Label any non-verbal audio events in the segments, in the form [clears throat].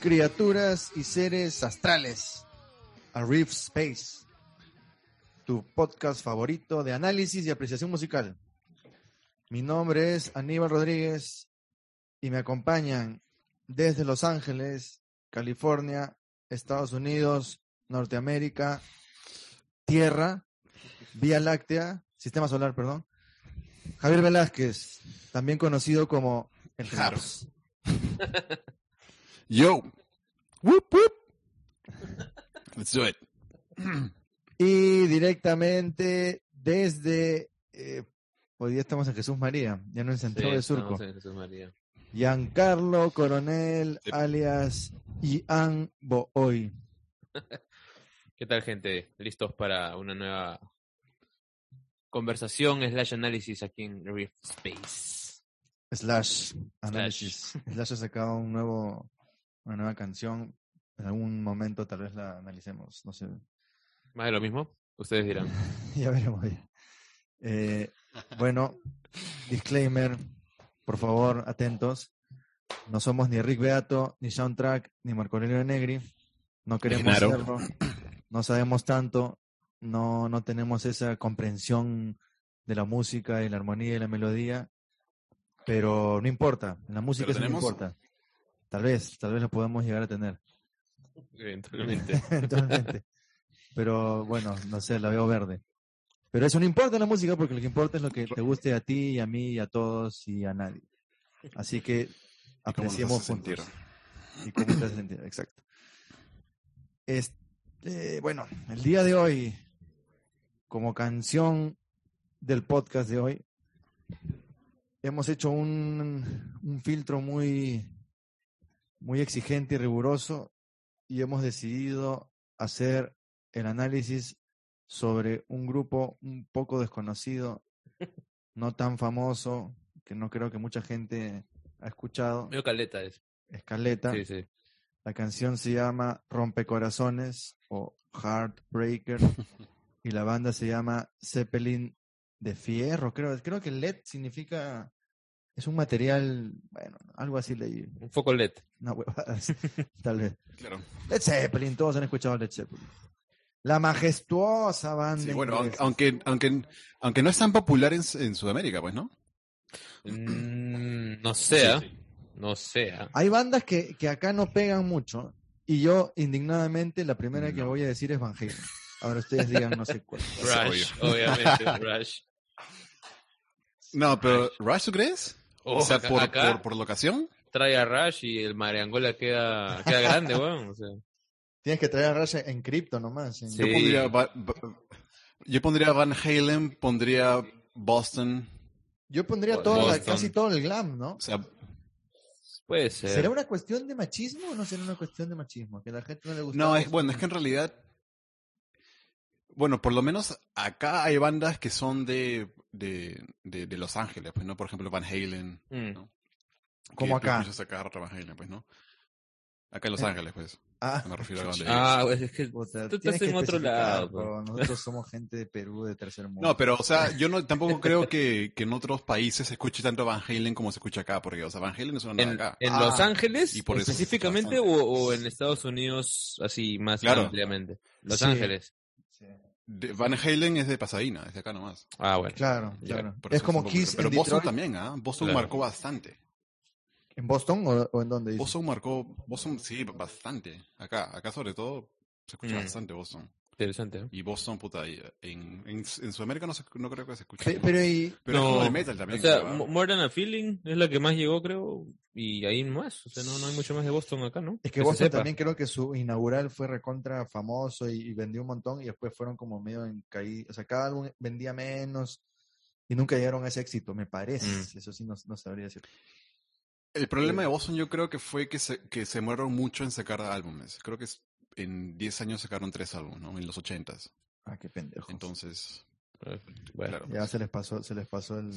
Criaturas y seres astrales, a Rift Space, tu podcast favorito de análisis y apreciación musical. Mi nombre es Aníbal Rodríguez y me acompañan desde Los Ángeles, California, Estados Unidos, Norteamérica, Tierra, Vía Láctea, Sistema Solar, perdón. Javier Velázquez, también conocido como el Japs. Yo. Whoop, whoop. [laughs] Let's do it. [clears throat] Y directamente desde, eh, hoy día estamos en Jesús María, ya no en Centro de Surco. en Jesús María. Giancarlo Coronel, Sí. alias Ian Booy. [laughs] ¿Qué tal, gente? ¿Listos para una nueva conversación slash análisis aquí en Rift Space? Slash Análisis. Slash ha sacado un nuevo, una nueva canción. En algún momento tal vez la analicemos, no sé. ¿Más de lo mismo? Ustedes dirán. [laughs] ya veremos. ya. Eh, bueno, [laughs] disclaimer, por favor, atentos. No somos ni Rick Beato, ni Soundtrack, ni Marco Aurelio Negri. No queremos serlo. No sabemos tanto. No, no tenemos esa comprensión de la música y la armonía y la melodía. Pero no importa. La música no importa. Tal vez, tal vez lo podemos llegar a tener. Eventualmente. [laughs] Eventualmente. Pero bueno, no sé, la veo verde. Pero eso no importa la música porque lo que importa es lo que te guste a ti, y a mí, y a todos y a nadie. Así que apreciemos sentir. juntos. Y cómo te hace sentir, exacto. Este, bueno, el día de hoy, como canción del podcast de hoy, hemos hecho un, un filtro muy, muy exigente y riguroso y hemos decidido hacer el análisis sobre un grupo un poco desconocido, [laughs] no tan famoso, que no creo que mucha gente ha escuchado, Medio caleta es. Escaleta. Sí, sí. La canción se llama Rompecorazones o Heartbreaker [laughs] y la banda se llama Zeppelin de Fierro. Creo, creo que LED significa, es un material, bueno, algo así leí, Un foco LED. una huevada [laughs] tal vez. Claro. Led Zeppelin, todos han escuchado Led Zeppelin. La majestuosa banda. Sí, bueno, inglesa. aunque, aunque, aunque no es tan popular en, en Sudamérica, pues, ¿no? Mm, no sea. Sí, sí. No sea. Hay bandas que, que acá no pegan mucho y yo indignadamente la primera que voy a decir es Van Halen. Ahora ustedes digan no sé cuál. Rush, obviamente. Rush. No, pero ¿Rush tú crees? Oh, o sea, acá- por, acá por, por locación. trae a Rush y el Mariangola queda, queda grande, [laughs] weón. O sea, Tienes que traer a Rush en cripto nomás. en- Sí. Yo pondría, Va- Va- yo pondría Van Halen, pondría Boston. Yo pondría todo, casi todo el glam, ¿no? O sea, puede ser. ¿Será una cuestión de machismo o no será una cuestión de machismo? Que a la gente no le gusta. no, es bueno, es que en realidad, bueno, por lo menos acá hay bandas que son de, de, de, de Los Ángeles, pues, ¿no? Por ejemplo, Van Halen. Mm. ¿no? Como tú acá. rato Van Halen, pues, ¿no? Acá en Los Eh. Ángeles, pues. Ah, Me refiero a. [laughs] Ah, pues es que puta, tú tienes estás en otro lado. bro. Nosotros somos gente de Perú, de tercer mundo. No, pero, o sea, yo no, tampoco [laughs] creo que, que en otros países se escuche tanto Van Halen como se escucha acá, porque, o sea, Van Halen es una En, acá. en Ah, Los Ángeles y por específicamente o, o en Estados Unidos así más Claro. ampliamente. Los Sí. Ángeles. De- Van Halen es de Pasadena, es de acá nomás. Ah, bueno. Claro, Ya, claro. Es como poco- Kiss Pero en Boston Detroit. también, ¿ah? Boston Claro. marcó bastante. ¿En Boston o, o en dónde? dices? Boston marcó, Boston, sí, bastante. Acá, acá sobre todo se escucha Mm. bastante Boston. Interesante. ¿eh? Y Boston, puta, y en, en, en Sudamérica no, se- no creo que se escuche. Pe- Pero y, Pero es No, como el metal también. O sea, More Than a Feeling es la que más llegó, creo, y ahí más. O sea, no, no hay mucho más de Boston acá, ¿no? Es que Boston también creo que su inaugural fue recontra famoso y, y vendió un montón y después fueron como medio en caída. O sea, cada álbum vendía menos y nunca llegaron a ese éxito, me parece. Mm. Eso sí no, no sabría decir. El problema de Boston yo creo que fue que se, que se demoraron mucho en sacar álbumes. Creo que es- en 10 años sacaron 3 álbumes, ¿no? En los 80s. Ah, qué pendejo. Entonces, Eh, Bueno, claro. ya se les pasó, se les pasó el.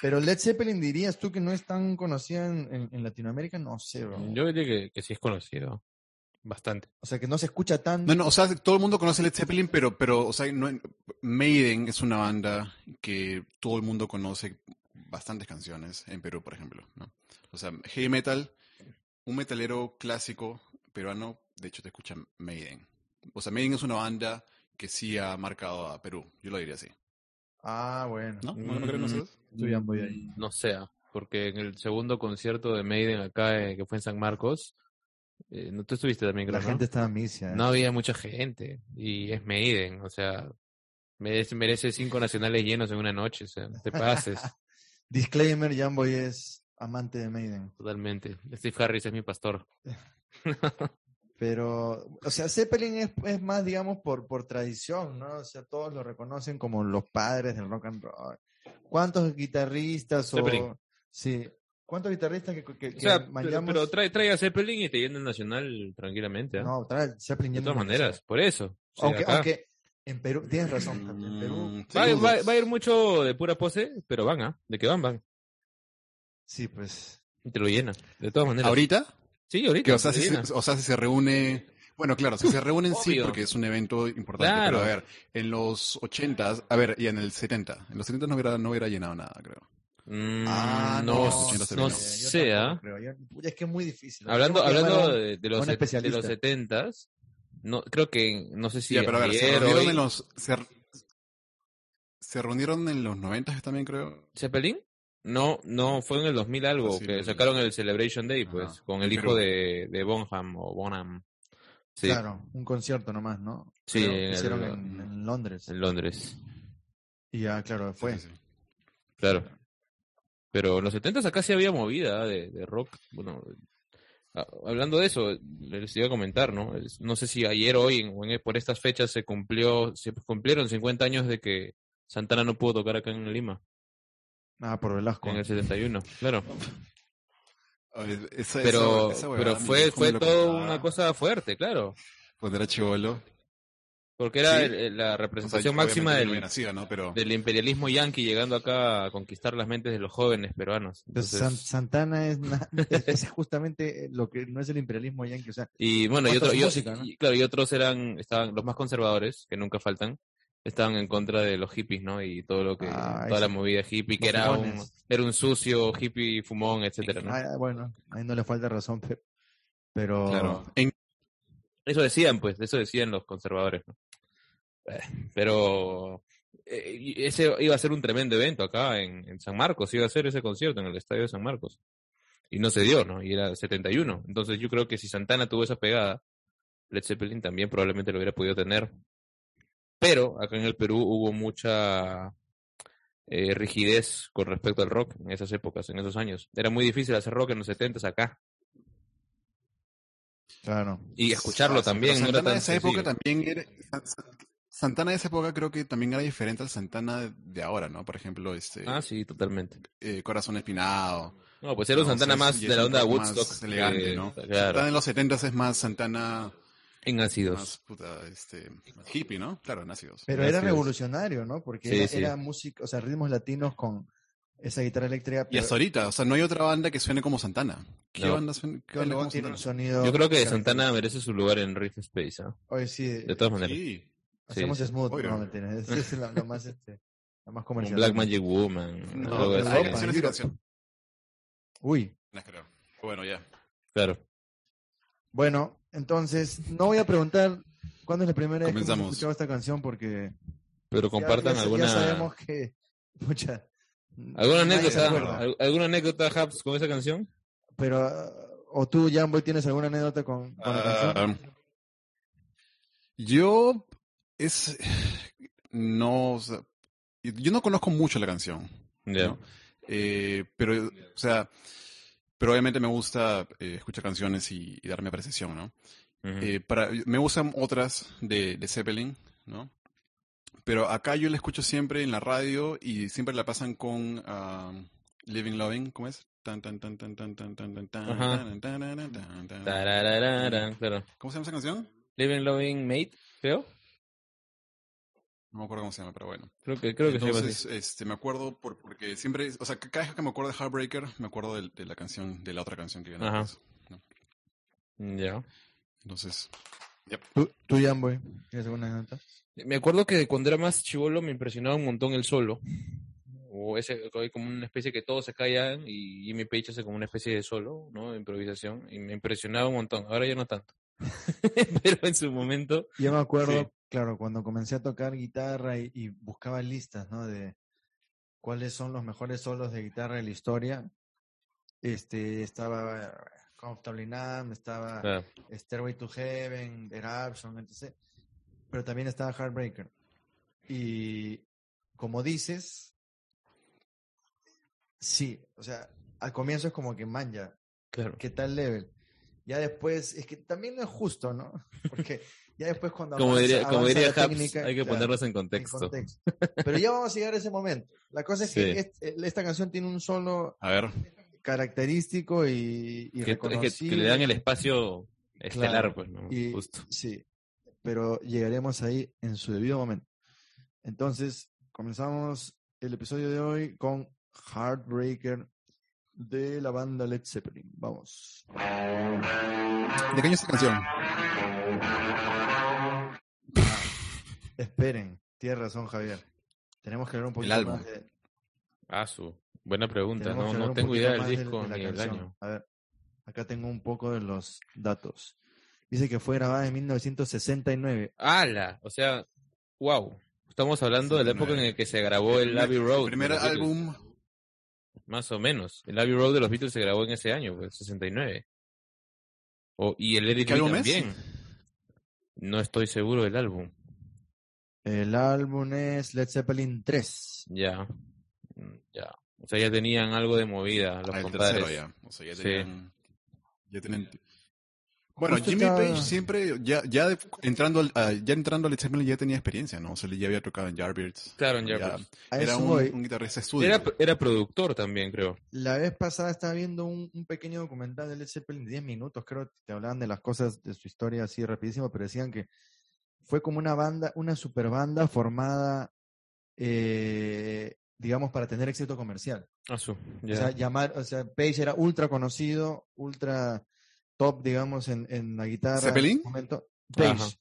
Pero Led Zeppelin dirías tú que no es tan conocida en, en- en Latinoamérica, no sé, bro. yo diría que, que sí es conocido. Bastante. O sea, que no se escucha tan. No, no, o sea, todo el mundo conoce Led Zeppelin, pero, pero o sea, no, Maiden es una banda que todo el mundo conoce bastantes canciones en Perú, por ejemplo, ¿no? O sea, heavy metal, un metalero clásico peruano, de hecho te escucha Maiden. O sea, Maiden es una banda que sí ha marcado a Perú, yo lo diría así. Ah, bueno. ¿No? ¿No, no Mm, ustedes? Tú ya voy ahí. No sé, ah, porque en el segundo concierto de Maiden acá, eh, que fue en San Marcos, eh, no tú estuviste también, creo, La ¿no? gente estaba misia. No había mucha gente y es Maiden, o sea, merece, merece cinco nacionales llenos en una noche, o sea, no te pases [laughs] Disclaimer, Jamboy es amante de Maiden. totalmente. Steve Harris es mi pastor. [laughs] Pero, o sea, Zeppelin es, es más, digamos, por, por tradición, ¿no? O sea, todos lo reconocen como los padres del rock and roll. ¿Cuántos guitarristas Zeppelin. o... Sí. ¿Cuántos guitarristas que, que, O que sea, pero, pero trae, trae a Zeppelin y te llena el nacional tranquilamente, ¿ah? No, trae Zeppelin de todas maneras, por eso. O sea, Aunque, acá aunque en Perú, tienes razón, en Perú, Mm, va, va- va a ir mucho de pura pose, pero van, ¿ah? De que van, van. sí, pues. Y te lo llena, de todas maneras. ¿Ahorita? Sí, ahorita. Que, o, sea, si se, o sea, si se reúne... Bueno, claro, si se reúnen sí, porque es un evento importante. Claro. Pero a ver, en los 80, a ver, y en el 70. En los 70 no hubiera, no hubiera llenado nada, creo. Mm, Ah, no, no, no, Yo sé, ¿ah? es que es muy difícil. Hablando, hablando de, de los, de los setentas, no, creo que, no sé si Ya, pero a ver, se reunieron hoy- en los... Se, se reunieron en los 90 también, creo. ¿Zeppelin? No, no, fue en el 2000 algo, Sí, que sacaron el Celebration Day, pues, Ajá, con el hijo de, de Bonham o Bonham. Sí, Claro, un concierto nomás, ¿no? Sí, en el- hicieron en, en Londres. en Londres, Y ya, claro, fue. Sí, sí, sí. claro. Pero en los 70 acá sí había movida ¿ah? de, de rock. Bueno, ah, hablando de eso, les iba a comentar, ¿no? No sé si ayer, hoy, en- por estas fechas se cumplió, se cumplieron 50 años de que Santana no pudo tocar acá en Lima, Ah, por Velasco. en el 71, claro. Esa- Pero, esa- esa pero fue, ¿cómo fue todo una cosa fuerte, claro. Cuando era chivolo. Porque era Sí. el- el- la O sea, representación máxima del, nacido, ¿no? Pero... del imperialismo yanqui llegando acá a conquistar las mentes de los jóvenes peruanos. Entonces- San- Santana es, na- es, es justamente lo que no es el imperialismo yanqui, o sea, y bueno, y, otro- su y- música, ¿no? y- claro, y otros eran, estaban los más conservadores, que nunca faltan, estaban en contra de los hippies, ¿no? Y todo lo que, Ah, toda la movida hippie, que era un, era un sucio hippie fumón, etcétera, ¿no? ah, bueno, ahí no le falta razón, pe- pero, Claro. En- Eso decían, pues, eso decían los conservadores, ¿no? Eh, Pero eh, ese iba a ser un tremendo evento acá en, en San Marcos, iba a ser ese concierto en el estadio de San Marcos. Y no se dio, ¿no? Y era 71. Entonces yo creo que si Santana tuvo esa pegada, Led Zeppelin también probablemente lo hubiera podido tener. Pero acá en el Perú hubo mucha eh, rigidez con respecto al rock en esas épocas, en esos años. Era muy difícil hacer rock en los 70 acá. claro, Y escucharlo Ah, sí, también. pero no era Santana tan de esa época también era... San- San- Santana de esa época creo que también era diferente al Santana de ahora, ¿no? Por ejemplo, este Ah, sí, totalmente. eh, Corazón Espinado. No, pues era un No, o Santana sea, más de la onda poco más Woodstock. elegante, que- ¿no? Claro, Santana en los 70 es más Santana en ácidos. más puta, este, más hippie, ¿no? Claro, nacidos. pero era Así es. revolucionario, ¿no? Porque Sí, era, sí. era música, o sea, ritmos latinos con esa guitarra eléctrica, Y pero hasta ahorita, o sea, no hay otra banda que suene como Santana. ¿Qué No. banda suena, qué banda como Santana? sonido. Yo creo que. Santana merece su lugar en Riff Space, ¿ah? Oye, sí, de todas maneras. Sí. hacemos sí. smooth, Obvio. no, mentira, es, es la, lo más, este, la más comercial. Black Magic Woman. No, algo así. hay canciones y canciones. Uy, No creo. Bueno, ya. Claro. bueno, entonces, no voy a preguntar cuándo es la primera vez que hemos escuchado esta canción porque Pero ya- compartan ya, ya alguna, sabemos que, [laughs] pucha, alguna anécdota, alguna anécdota, Habs, con esa canción. Pero, uh, o tú, Jamboy, ¿tienes alguna anécdota con, con la canción? Ah, yo es no o sea, yo no conozco mucho la canción Ya. ¿no? Eh, pero o sea pero obviamente me gusta eh, escuchar canciones y, y darme apreciación no. Eh, para me gustan otras de, de Zeppelin no pero acá yo la escucho siempre en la radio y siempre la pasan con ah, Living Loving ¿cómo es? Tan, tan, tan, tan, tan, tan, tan, tan, tan, tan, tan, tan, tan, tan. ¿Cómo se llama esa canción? Living Loving Mate, creo. No me acuerdo cómo se llama, pero bueno. Creo que, creo que se llama Entonces, así. este, me acuerdo por, porque siempre, o sea, cada vez que me acuerdo de Heartbreaker, me acuerdo de, de la canción, de la otra canción que viene Ajá. ¿no? Ya. Entonces, ¿Tú, tú Jamboy, ¿tienes alguna anécdota? Me acuerdo que cuando era más chivolo me impresionaba un montón el solo. o ese, como una especie que todos se callan y Jimmy Page hace como una especie de solo, ¿no? De improvisación. Y me impresionaba un montón. Ahora ya no tanto. [laughs] Pero en su momento, Yo me acuerdo, Sí. Claro, cuando comencé a tocar guitarra y, y buscaba listas, ¿no? De cuáles son los mejores solos de guitarra de la historia. Este, estaba Comfortably Numb, estaba Stairway to Heaven, Eruption, etc. Pero también estaba Heartbreaker. Y como dices, sí, o sea, al comienzo es como que manja, claro. ¿qué tal level? Ya después, es que también no es justo, ¿no? [laughs] Porque ya después cuando Como avanza- diría, como diría la Haps, técnica, hay que claro, ponerlos en en contexto. Pero ya vamos a llegar a ese momento. La cosa es que Sí. est- esta canción tiene un solo A ver, característico y, y Que, que- que reconocible. le dan el espacio estelar, Claro, pues, ¿no? y- Justo. Sí, pero llegaremos ahí en su debido momento. Entonces, comenzamos el episodio de hoy con Heartbreaker de la banda Led Zeppelin. Vamos. ¿de qué año es esta canción? Esperen, tienes razón, Javier. Tenemos que hablar un poquito álbum. más de, Ah, su. Buena pregunta. No, no tengo idea del de- disco de la ni el canción. año. A ver, acá tengo un poco de los datos. Dice que fue grabada en 1969. ¡Hala! O sea, wow. Estamos hablando de la época en la que se grabó el Abbey Road. de primer álbum. Más o menos. El Abbey Road de los Beatles se grabó en ese año, pues, 69. O, y el Eddie ¿Qué álbum es? también. No estoy seguro del álbum. El álbum es Led Zeppelin 3. Ya. Mm, Ya. O sea, ya tenían algo de movida los Ah, el compadres. tercero ya. O sea, ya Sí. tenían. Ya tenían- Bueno, Justo Jimmy Page siempre, ya, ya de- entrando al, a- ya entrando a Led Zeppelin ya tenía experiencia, ¿no? O sea, ya había tocado en Yardbirds. Claro, en Ya Yardbirds. Era un, guitarrista estudio. Era, era productor también, creo. La vez pasada estaba viendo un, un pequeño documental de Led Zeppelin de 10 minutos, creo que te hablaban de las cosas de su historia así rapidísimo, pero decían que fue como una banda, una super banda formada, eh, digamos, para tener éxito comercial. Ah, su. O sea, llamar, o sea, Page era ultra conocido, ultra top, digamos, en, en la guitarra. en ¿Zeppelin? ese momento. Page.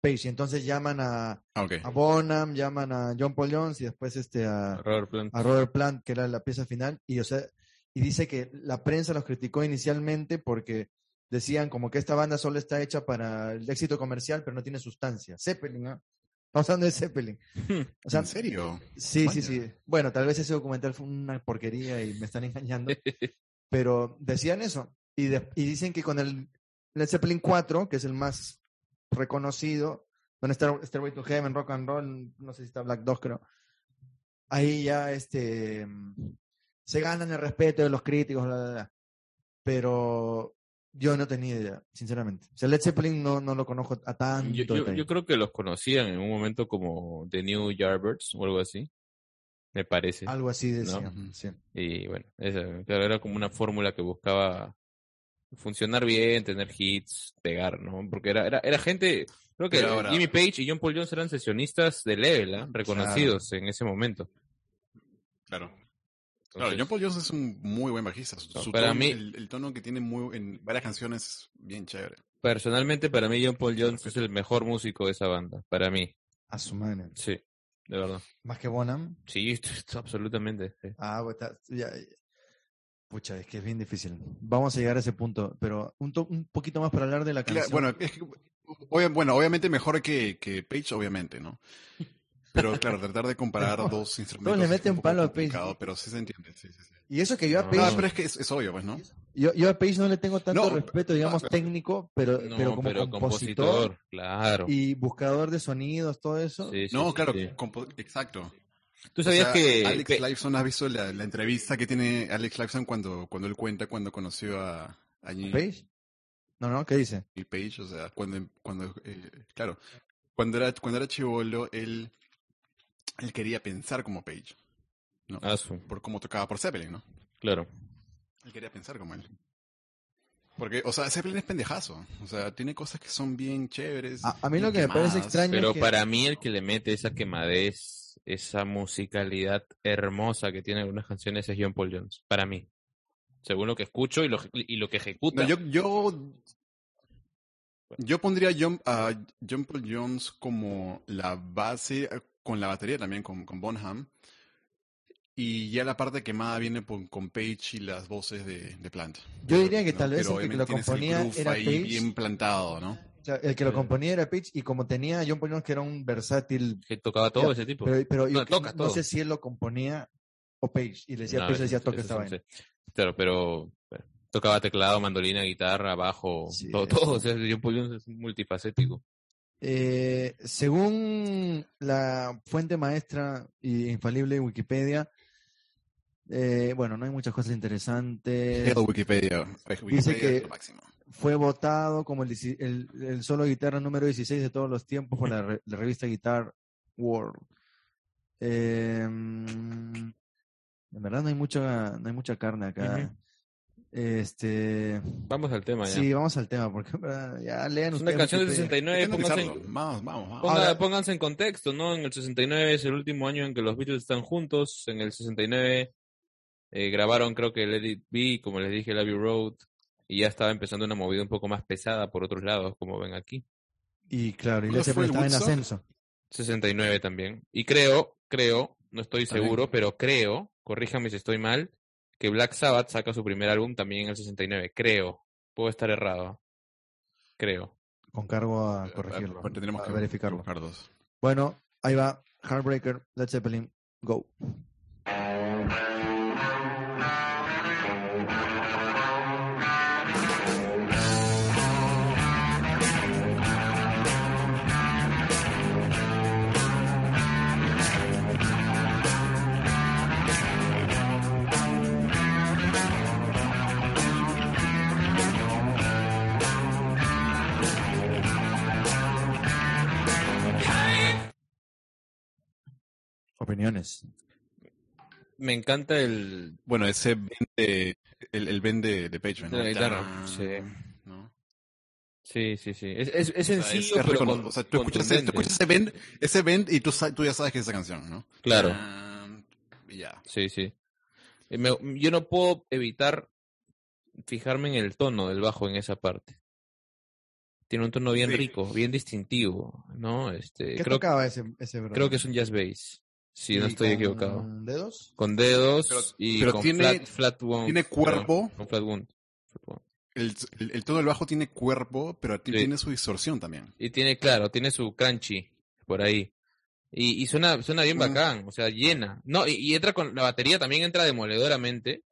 Page. Y entonces llaman a, Ah, ok. a Bonham, llaman a John Paul Jones y después este a, Robert Plant. a Robert Plant, que era la pieza final, y o sea, y dice que la prensa los criticó inicialmente porque decían como que esta banda solo está hecha para el éxito comercial, pero no tiene sustancia. Zeppelin, ¿no? Estamos hablando de Zeppelin. [laughs] O sea, ¿En serio? sí, sí, Vaya. sí. Bueno, tal vez ese documental fue una porquería y me están engañando, [laughs] pero decían eso. Y, de- y dicen que con el Led Zeppelin 4, que es el más reconocido, donde está Stairway to Heaven, Rock and Roll, no sé si está Black Dog, creo. Ahí ya este mm, se ganan el respeto de los críticos, bla, bla, bla. pero yo no tenía idea, sinceramente. O sea, Led Zeppelin no, no lo conozco a tanto. Yo, yo- creo que los conocían en un momento como The New Yardbirds o algo así. Me parece. Algo así decía. Ujú. sí. Y bueno, esa, claro, era como una fórmula que buscaba funcionar bien, tener hits, pegar, ¿no? Porque era, era, era gente, creo que ahora- Jimmy Page y John Paul Jones eran sesionistas de level, ¿ah? reconocidos en ese momento. Claro. Claro, John Paul Jones es un muy buen bajista. Su, No, su para tono- mí- el, el tono que tiene muy, en varias canciones, bien chévere. Personalmente, para mí, John Paul Jones es el mejor músico de esa banda. Para mí, A su madre. sí, de verdad. Más que Bonham. Sí, [laughs] absolutamente. sí. Ah, pues está- ya- Pucha, es que es bien difícil. Vamos a llegar a ese punto, pero un, to- un poquito más para hablar de la canción. bueno, es que, obvia- bueno, obviamente mejor que, que Page, obviamente, ¿no? Pero claro, tratar de [laughs] comparar No, dos instrumentos. le es meten un poco palo a Page. Pero sí se entiende. Sí, sí, sí. y eso que yo a No. Page, Ah, pero es que es, es obvio, pues, ¿no? yo, yo a Page no le tengo tanto No, respeto, digamos, técnico, pero, No, pero como compositor, claro. y buscador de sonidos, todo eso. Sí, sí, No, sí, claro, exacto. Tú O sabías sea, que Alex Pe- Lifeson, ¿has visto la, la entrevista que tiene Alex Lifeson cuando, cuando él cuenta cuando conoció a, a ¿Page? No, no, ¿qué dice? Page? O sea, cuando, cuando eh, claro, cuando era, cuando era chivolo, él, él quería pensar como Page, ¿no? Ah, Por cómo tocaba por Zeppelin, ¿no? claro. Él quería pensar como él. Porque, o sea, Zeppelin es pendejazo. O sea, tiene cosas que son bien chéveres. A, a mí lo que me parece extraño Pero es que para mí el que le mete esa quemadez, esa musicalidad hermosa que tiene algunas canciones es John Paul Jones. Para mí. Según lo que escucho y lo, y lo que ejecuta. No, yo, yo, yo pondría a John, a John Paul Jones como la base, con la batería también, con, con Bonham. Y ya la parte quemada viene por- con Page y las voces de, de Plant. Yo diría que ¿no? tal vez Pero el que lo el componía era ahí Page. bien plantado, ¿no? O sea, el que lo componía era Pitch y como tenía John Paul Jones que era un versátil, Que tocaba todo Ya, ese tipo. pero, pero yo No, toca no todo. sé si él lo componía o Page y le decía, No, Page decía toca esta vaina. Claro, pero pero tocaba teclado, mandolina, guitarra, bajo, Sí, todo, todo. O sea, John Paul Jones es multifacético. Eh, según la fuente maestra y infalible Wikipedia, eh, bueno, no hay muchas cosas interesantes. Wikipedia. Wikipedia que- es lo máximo. Fue votado como el, dieci- el, el solo guitarra número 16 de todos los tiempos por la, re- la revista Guitar World. Eh, en verdad no hay mucha, no hay mucha carne acá. Este, Vamos al tema ya. sí, vamos al tema porque ya lean es una canción del Wikipedia. 69, Hay que pónganse. Vamos, vamos, vamos. ponga- pónganse en contexto, ¿no? En el 69 es el último año en que los Beatles están juntos. En el 69 eh, grabaron, creo que Let It Be, como les dije, Abbey Road. Y ya estaba empezando una movida un poco más pesada por otros lados, como ven aquí. Y claro, y ¿No Led fue Zeppelin el estaba en Woodstock? ascenso. 69 también. Y creo, creo, no estoy seguro, pero creo, corríjame si estoy mal, que Black Sabbath saca su primer álbum también en el 69. Creo. Puedo estar errado. Creo. Con cargo a corregirlo, eh, Tendremos a que verificarlo. dos. Bueno, ahí va. Heartbreaker, Led Zeppelin, go. Opiniones. Me encanta el. Bueno, ese de, el, el bend de, de Page, ¿no? De la guitarra, sí. ¿no? Sí, sí, sí. Es, es, es O sea, sencillo, es pero recono- con- o sea, tú escuchas, ese, tú escuchas ese bend, ese bend y tú, tú ya sabes que es esa canción, ¿no? Claro. Ya. Sí, sí. Eh, me- yo no puedo evitar fijarme en el tono del bajo en esa parte. Tiene un tono bien Sí. rico, bien distintivo, ¿no? Este, ¿Qué creo, tocaba ese, ese creo que es un jazz bass. Si no ¿Y estoy con equivocado. dedos? Con dedos Pero- y pero con tiene- flat, flat wound, tiene perdón, cuerpo. con flat wound. Flat wound. El, el, el tono del bajo tiene cuerpo, pero ti- Sí. tiene su distorsión también. Y tiene, claro, tiene su crunchy por ahí. Y, y suena, suena bien Mm. bacán, o sea, llena. No, y, y entra con la batería también entra demoledoramente.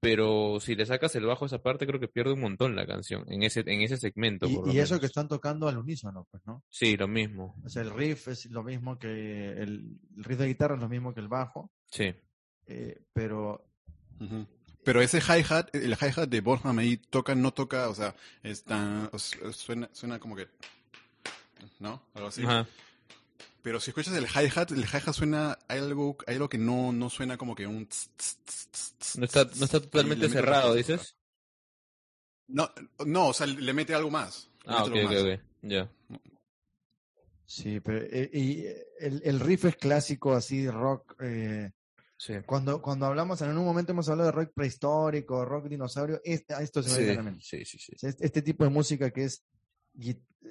Pero si le sacas el bajo a esa parte, creo que pierde un montón la canción, en ese, en ese segmento. Y, por lo y eso que están tocando al unísono, pues, ¿no? Sí, lo mismo. O sea, el riff es lo mismo que el, el riff de guitarra es lo mismo que el bajo, Sí. eh, pero. Pero ese hi-hat, el hi-hat de Bonham ahí toca, no toca, o sea, sea, suena, suena como que, ¿no? Algo así. Ajá. Pero si escuchas el hi-hat, el hi-hat suena hay algo, hay algo que no, no suena como que un... tss, tss, tss, tss, tss, No está, no está totalmente cerrado, dices. No, no, o sea, le mete algo más. le Ah, ok, mete ok, más. ok. Ya. sí, pero eh, y el, el riff es clásico, así rock. eh, Sí. cuando, cuando hablamos, en un momento hemos hablado de rock prehistórico, rock dinosaurio, este, a esto se me Sí, viene a la mente. sí, sí, sí. Este, este tipo de música que es,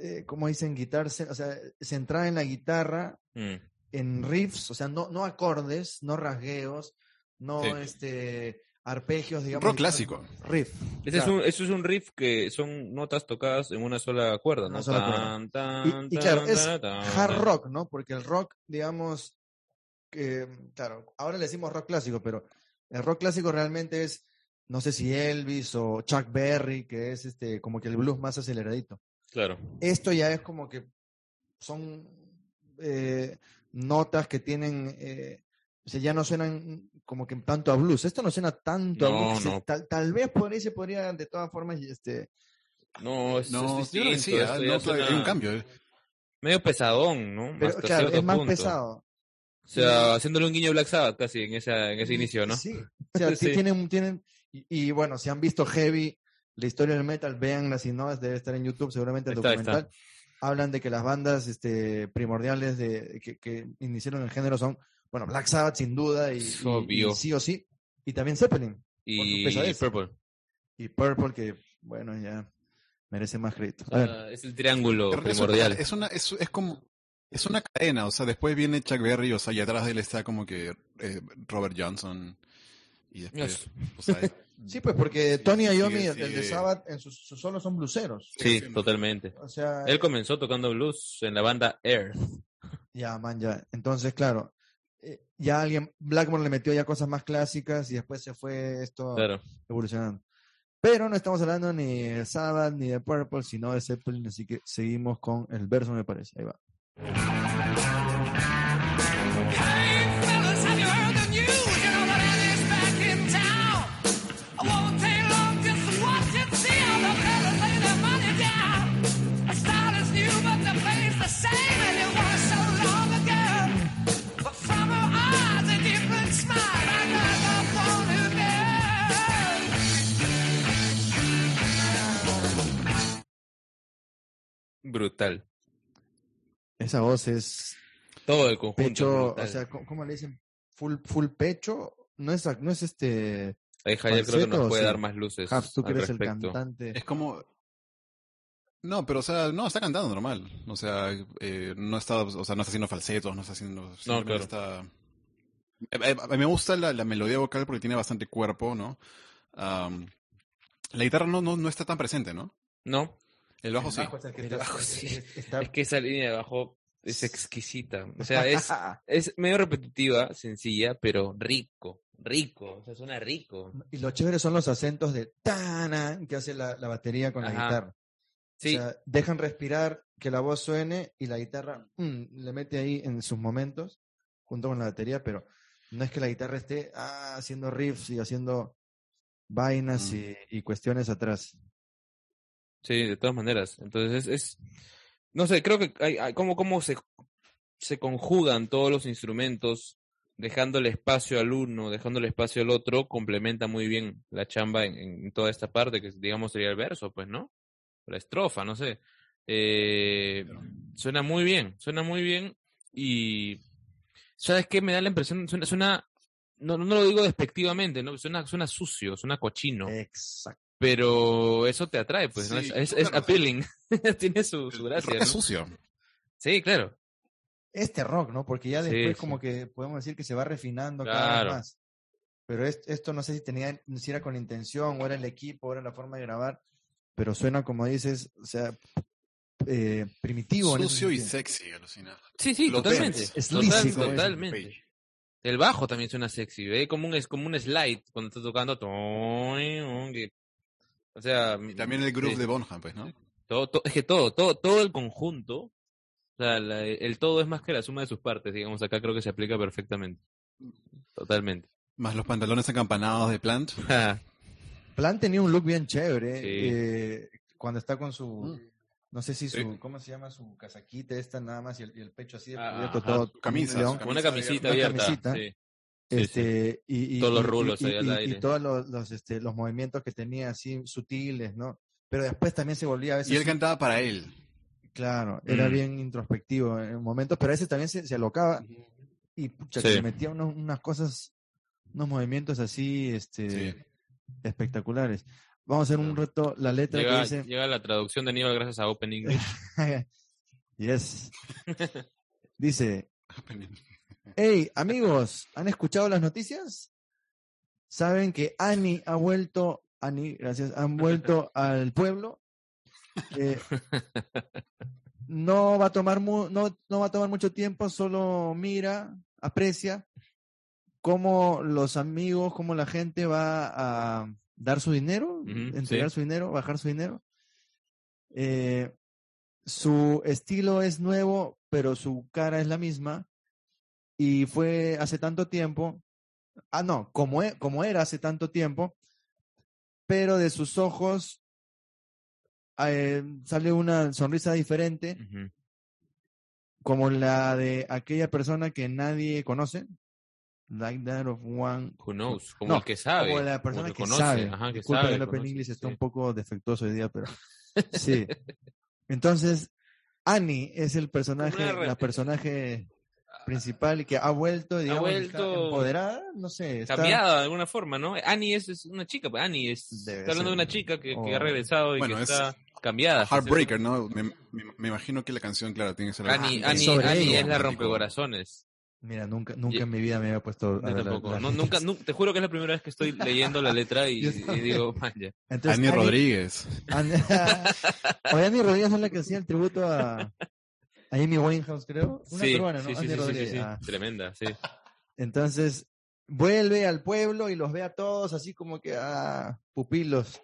eh, ¿cómo dicen? Guitar, o sea, centrada en la guitarra, Mm. en riffs, o sea, no, no acordes, no rasgueos, no Sí. este arpegios, digamos. Rock clásico. Riff. Ese claro. es un, eso es un riff que son notas tocadas en una sola cuerda, Una ¿no? sola cuerda. Tan, tan, Y, y claro, tan, es tan, tan, hard tan. rock, ¿no? Porque el rock, digamos, que, claro, ahora le decimos rock clásico, pero el rock clásico realmente es, no sé si Elvis o Chuck Berry, que es este como que el blues más aceleradito. Claro. Esto ya es como que son eh, notas que tienen, eh, o sea, ya no suenan como que tanto a blues. Esto no suena tanto a blues. no. Tal, tal vez por ahí se podría, de todas formas, este, No, es, No, es yo lo distinto. decía, esto no, ya suena hay un cambio. Medio pesadón, ¿no? pero Hasta claro, cierto es más punto. pesado. O sea, haciéndole un guiño a Black Sabbath casi en, esa, en ese inicio, ¿no? Sí, o [laughs] sea, Sí. tienen, tienen y, y bueno, si han visto Heavy, la historia del metal, véanla si no, debe estar en YouTube, seguramente el está, documental. Hablan de que las bandas este, primordiales de, que, que iniciaron el género son, bueno, Black Sabbath sin duda, y, sí o sí, y también Zeppelin, Y. Purple. y Purple, que bueno, ya merece más crédito. A ver, es el triángulo Es una- primordial. Es, una, es, es como, Es una cadena, o sea, después viene Chuck Berry, o sea, y atrás de él está como que eh, Robert Johnson. Y después, Yes. o sea, es- Sí, pues porque Sí, Tony sigue, Iommi, el sigue. de Sabbath, en sus, sus solos son bluseros. Sí, sí. totalmente. O sea, Él comenzó tocando blues en la banda Earth. ya, man, ya. Entonces, claro, eh, ya alguien, Blackmore le metió ya cosas más clásicas y después se fue esto Claro. evolucionando. Pero no estamos hablando ni de Sabbath ni de Purple, sino de Zeppelin, así que seguimos con el verso, me parece. Ahí va. Brutal. Esa voz es Todo el conjunto. pecho, o sea, ¿cómo, le dicen? Full, full pecho. No es, no es este. Ahí Javier creo que falseto, nos puede sí. dar más luces. Habs, tú que eres el cantante. es como... No, pero o sea, no, está cantando normal. O sea, eh, no está, o sea, no está haciendo falsetos, no está haciendo... simplemente Está... Eh, eh, A mí me gusta la, la melodía vocal porque tiene bastante cuerpo, ¿no? La guitarra no, no, no está tan presente, ¿no? No, El bajo sí. Bajo es el que El está- bajo es- sí. es- está- es que esa línea de abajo es exquisita. O sea, es, [laughs] es medio repetitiva, sencilla, pero rico, rico. O sea, suena rico. Y lo chévere son los acentos de tana que hace la, la batería con la guitarra. Sí, O sea, dejan respirar que la voz suene y la guitarra mm, le mete ahí en sus momentos junto con la batería, pero no es que la guitarra esté ah, haciendo riffs y haciendo vainas Mm. y, y cuestiones atrás. Sí, de todas maneras. Entonces es, es no sé, creo que hay, hay cómo, cómo se, se conjugan todos los instrumentos, dejándole espacio al uno, dejándole espacio al otro, complementa muy bien la chamba en, en toda esta parte, que digamos sería el verso, pues, ¿no? La estrofa, no sé. Eh, suena muy bien, suena muy bien y ¿sabes qué? Me da la impresión, suena, suena no, no lo digo despectivamente, ¿no? Suena, suena sucio, suena cochino, Exacto. Pero eso te atrae, pues, ¿no? Sí, Es, es, es claro. appealing, [laughs] tiene su, su gracia, rock ¿no? es sucio. Sí, claro, Este rock, ¿no? Porque ya después sí. como que podemos decir que se va refinando cada vez más. Pero es- esto no sé si tenía, si era con intención, o era el equipo, o era la forma de grabar, pero suena como dices, o sea, eh, primitivo. Sucio y sexy, alucina. sí, sí, Lo totalmente. Es total- totalmente. El bajo también suena sexy, ¿ve? Como un, es como un slide cuando está tocando. O sea, Y también el groove de Bonham, pues, ¿no? Todo, to- es que todo, todo, todo el conjunto, o sea, la- el todo es más que la suma de sus partes, digamos, acá creo que se aplica perfectamente. Totalmente. Más los pantalones acampanados de Plant. [laughs] Plan tenía un look bien chévere. Sí. eh, cuando está con su, Mm. no sé si su, Sí. ¿cómo se llama? Su casaquita esta nada más y el, y el pecho así de Ah, todo. Camisa, una camisita abierta. abierta. Una camisita. sí. Sí, este, Y, y- Todos los rulos y- ahí al y- aire. Y todos los, los, este, los movimientos que tenía así sutiles, ¿no? Pero después también se volvía a veces. Y él cantaba para él. Claro, era Mm. bien introspectivo en momentos, pero a veces también se, se alocaba y pucha, que Sí. se metía unos- unas cosas, unos movimientos así, este, Sí. espectaculares. Vamos a hacer un reto, la letra Llega, que dice, llega la traducción de Aníbal gracias a Open English. [laughs] yes, [laughs] dice, hey amigos, ¿han escuchado las noticias? ¿Saben que Annie ha vuelto, Annie, gracias, han vuelto al pueblo? Eh, no va a tomar mu- no, no va a tomar mucho tiempo, solo mira, aprecia cómo los amigos, cómo la gente va a dar su dinero, entregar sí. su dinero, bajar su dinero. Eh, su estilo es nuevo, pero su cara es la misma. Y fue hace tanto tiempo. Ah, no, como, e- como era hace tanto tiempo, pero de sus ojos eh, sale una sonrisa diferente, como la de aquella persona que nadie conoce. Like that of one. Who knows? Como No, el que sabe. Como la persona que conoce, sabe. Ajá, que Disculpa, sabe, el Open English está sí. un poco defectuoso hoy día, pero sí. [laughs] Entonces, Annie es el personaje, la personaje principal y que ha vuelto, digamos, está vuelto empoderada, no sé, está Cambiada de alguna forma, ¿no? Annie es, es una chica, pues Annie es. Debe está hablando de ser. una chica que, que O- ha regresado y Bueno, que es está. cambiadas. Heartbreaker, ¿no? Me, me- me imagino que la canción, claro, tiene que ser Annie, es Annie, sobre Annie es la rompecorazones. Mira, nunca, nunca en mi vida me había puesto. a Yo la- las No, nunca, nu- te juro que es la primera vez que estoy leyendo la letra y, [laughs] y digo, vaya. Annie Rodríguez. [laughs] Annie Rodríguez es la que hacía el tributo a, a Amy Winehouse, creo. Una Sí, peruana, ¿no? sí, sí, Annie sí, sí, sí, Rodríguez. ah. Tremenda, sí. [laughs] Entonces, vuelve al pueblo y los ve a todos así como que, ah, pupilos.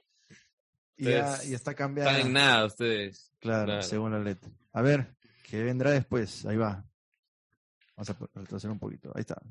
Y, ya, y está cambiada. Están en nada ustedes. Claro, claro. según la letra. A ver, ¿qué vendrá después? Ahí va. Vamos a retroceder un poquito. Ahí está.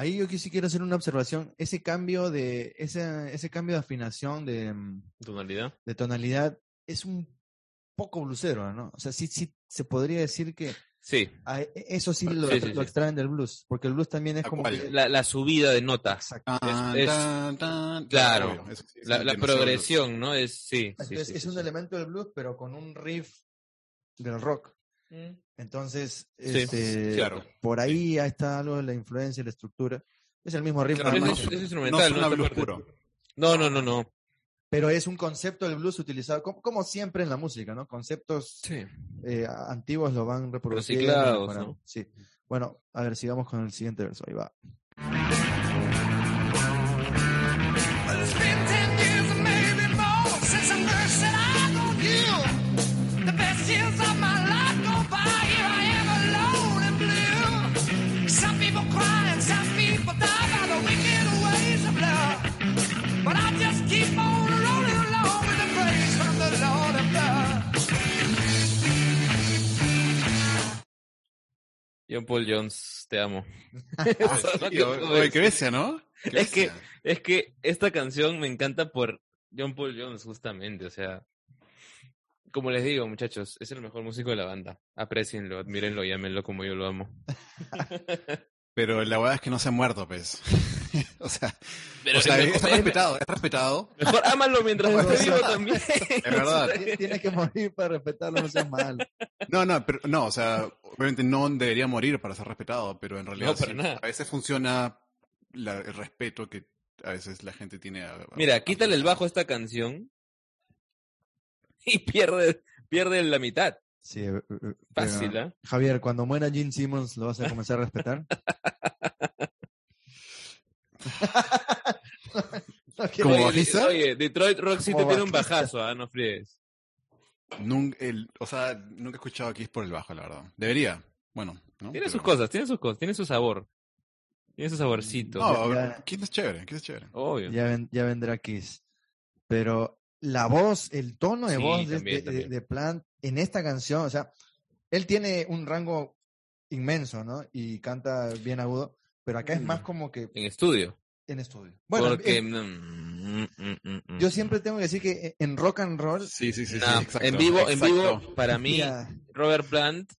Ahí yo sí quiero hacer una observación. Ese cambio de, ese, ese cambio de afinación de, mm, Tonalidad. de tonalidad es un poco blusero, ¿no? O sea, sí, sí se podría decir que Sí. a- e- eso sí lo, Sí, sí, lo sí. extraen del blues, porque el blues también es ¿A como que... La, la subida de nota. Exacto. Tan, es- tan, tan, claro. es La, progresión, ¿no? Es, sí. sí, Entonces sí, es sí, un sí. elemento del blues, pero con un riff del rock. Entonces, Sí, este, claro. por ahí está algo de la influencia y la estructura. Es el mismo Claro, nada es, instrumental, No ¿no? puro. No, no, no, no. pero es un concepto del blues utilizado, como, como siempre en la música, ¿no? Conceptos Sí. eh, antiguos lo van reproduciendo. Reciclados, mejorando. ¿no? Sí. Bueno, a ver, sigamos con el siguiente verso. Ahí va. John Paul Jones, te amo. [laughs] [laughs] Ah, oye, bestia, ¿no? Es que-. Es que esta canción me encanta por John Paul Jones, justamente. O sea, como les digo, muchachos, es el mejor músico de la banda. Aprecienlo, admírenlo y ámenlo como yo lo amo. [laughs] Pero la verdad es que no se ha muerto, pues. [laughs] o sea, Pero o sea, es respetado, es respetado. mejor ámalo mientras esté vivo también. [laughs] Es verdad. [laughs] Tien- Tienes que morir para respetarlo, no seas mal. No, no, pero no, o sea, obviamente no debería morir para ser respetado, pero en realidad No, para sí, nada. a veces funciona la- el respeto que a veces la gente tiene. a- a- Mira, a- quítale el bajo a esta canción y pierde, pierde la mitad. Sí, eh, eh, Fácil, pero, ¿ah? Javier, cuando muera Gene Simmons, ¿lo vas a comenzar a respetar? [laughs] No ¿Como Oye, bajista? Oye, Detroit Rock City tiene un bajazo, ¿ah? No fríes. Nun- el- o sea, nunca he escuchado aquí por el bajo, la verdad. Debería. Bueno, ¿no? Tiene Pero- sus cosas, tiene sus cosas, tiene su sabor. Tiene su saborcito. No, Ya- Kiss es chévere, Kiss es chévere. Obvio. ya, ven- ya vendrá Kiss. Pero la voz, el tono de Sí, voz de, también, de- también. de Plant en esta canción, o sea, él tiene un rango inmenso, ¿no? Y canta bien agudo, pero acá es más como que En estudio. en estudio. Bueno, Porque. en- mm, mm, mm, mm. yo siempre tengo que decir que en rock and roll, Sí, sí, sí. sí, exacto, en vivo, en vivo, para mí, mira, Robert Plant,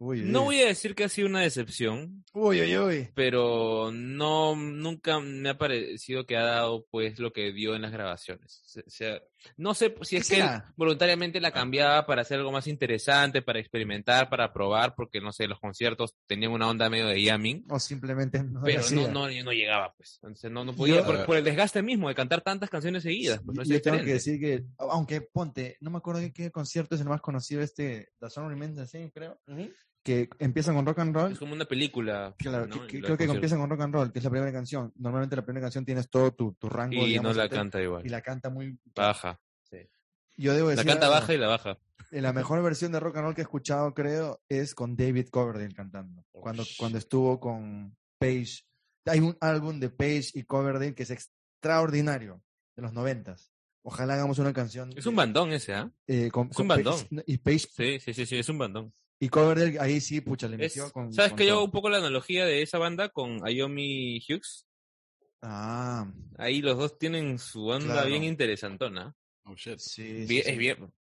uy, no uy, voy a decir que ha sido una decepción, uy, uy, uy. pero no, nunca me ha parecido que ha dado pues lo que dio en las grabaciones. O sea, no sé si ¿Qué es que él voluntariamente la cambiaba para hacer algo más interesante, para experimentar, para probar, porque no sé, los conciertos tenían una onda medio de jamming. O simplemente no Pero no, no, no llegaba, pues. Entonces, no, no podía, Yo- por, por el desgaste mismo de cantar tantas canciones seguidas. Pues, no Yo tengo que decir que, aunque ponte, no me acuerdo de qué concierto es el más conocido, este, The Song Remains the Same, creo, que empiezan con rock and roll. Es como una película. Claro, creo que empiezan con rock and roll, que es la primera canción. Normalmente la primera canción tienes todo tu, tu rango. Y digamos, no la canta igual. Y la canta muy. Baja. Yo debo La decir. canta algo, baja y la baja. La mejor versión de rock and roll que he escuchado, creo, es con David Coverdale cantando. Cuando, cuando estuvo con Page. Hay un álbum de Page y Coverdale que es extraordinario, de los noventas. Ojalá hagamos una canción. Es un bandón ese, ¿ah? eh, es un Page- bandón. y Page Sí, sí, sí, sí, es un bandón. Y Coverdale, ahí sí, pucha, le Es- metió con. ¿Sabes con que yo hago un poco la analogía de esa banda con Ayomi Hughes? Ah, Ahí los dos tienen su onda Claro. bien interesantona. Oh, shit. sí. sí, Bien- sí. Es bien.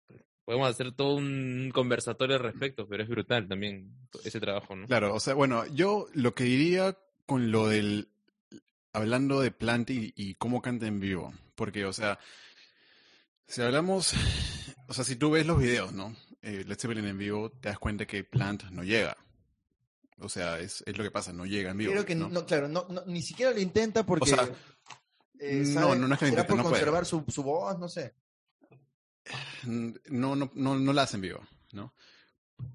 Podemos hacer todo un conversatorio al respecto, pero es brutal también ese trabajo, ¿no? Claro, o sea, bueno, yo lo que diría con lo del, hablando de Plant y, y cómo canta en vivo, porque, o sea, si hablamos, o sea, si tú ves los videos, ¿no? Eh, Led Zeppelin en vivo, te das cuenta que Plant no llega. O sea, es, es lo que pasa, no llega en vivo. Creo que, ¿no? no, claro, no, no- ni siquiera lo intenta porque... O sea, eh, no, no, no es que lo será intente, por no conservar su, su voz, no sé. no, no, no, no la hacen vivo, ¿no?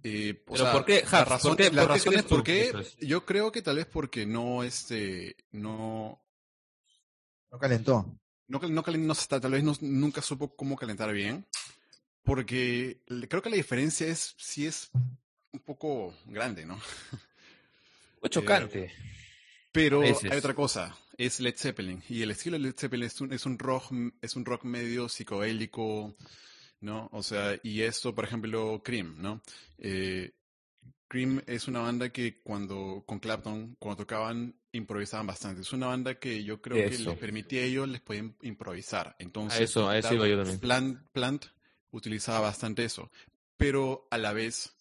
Eh, o Pero sea, ¿por qué, la razón, ¿Por qué- la por qué razón es qué, es? yo creo que tal vez porque no, este, no, No calentó. no, no, no está- tal vez no- nunca supo cómo calentar bien, porque creo que la diferencia es, sí es un poco grande, ¿no? [laughs] Fue chocante. Pero hay otra cosa, es Led Zeppelin, y el estilo de Led Zeppelin es un, es un rock, es un rock medio psicodélico, ¿no? O sea, y esto, por ejemplo, Cream, ¿no? Eh, Cream es una banda que cuando, con Clapton, cuando tocaban, improvisaban bastante. Es una banda que yo creo que les permitía a ellos, les podían improvisar. Entonces, A eso- a eso iba yo también. Plant, Plant utilizaba bastante eso. Pero a la vez,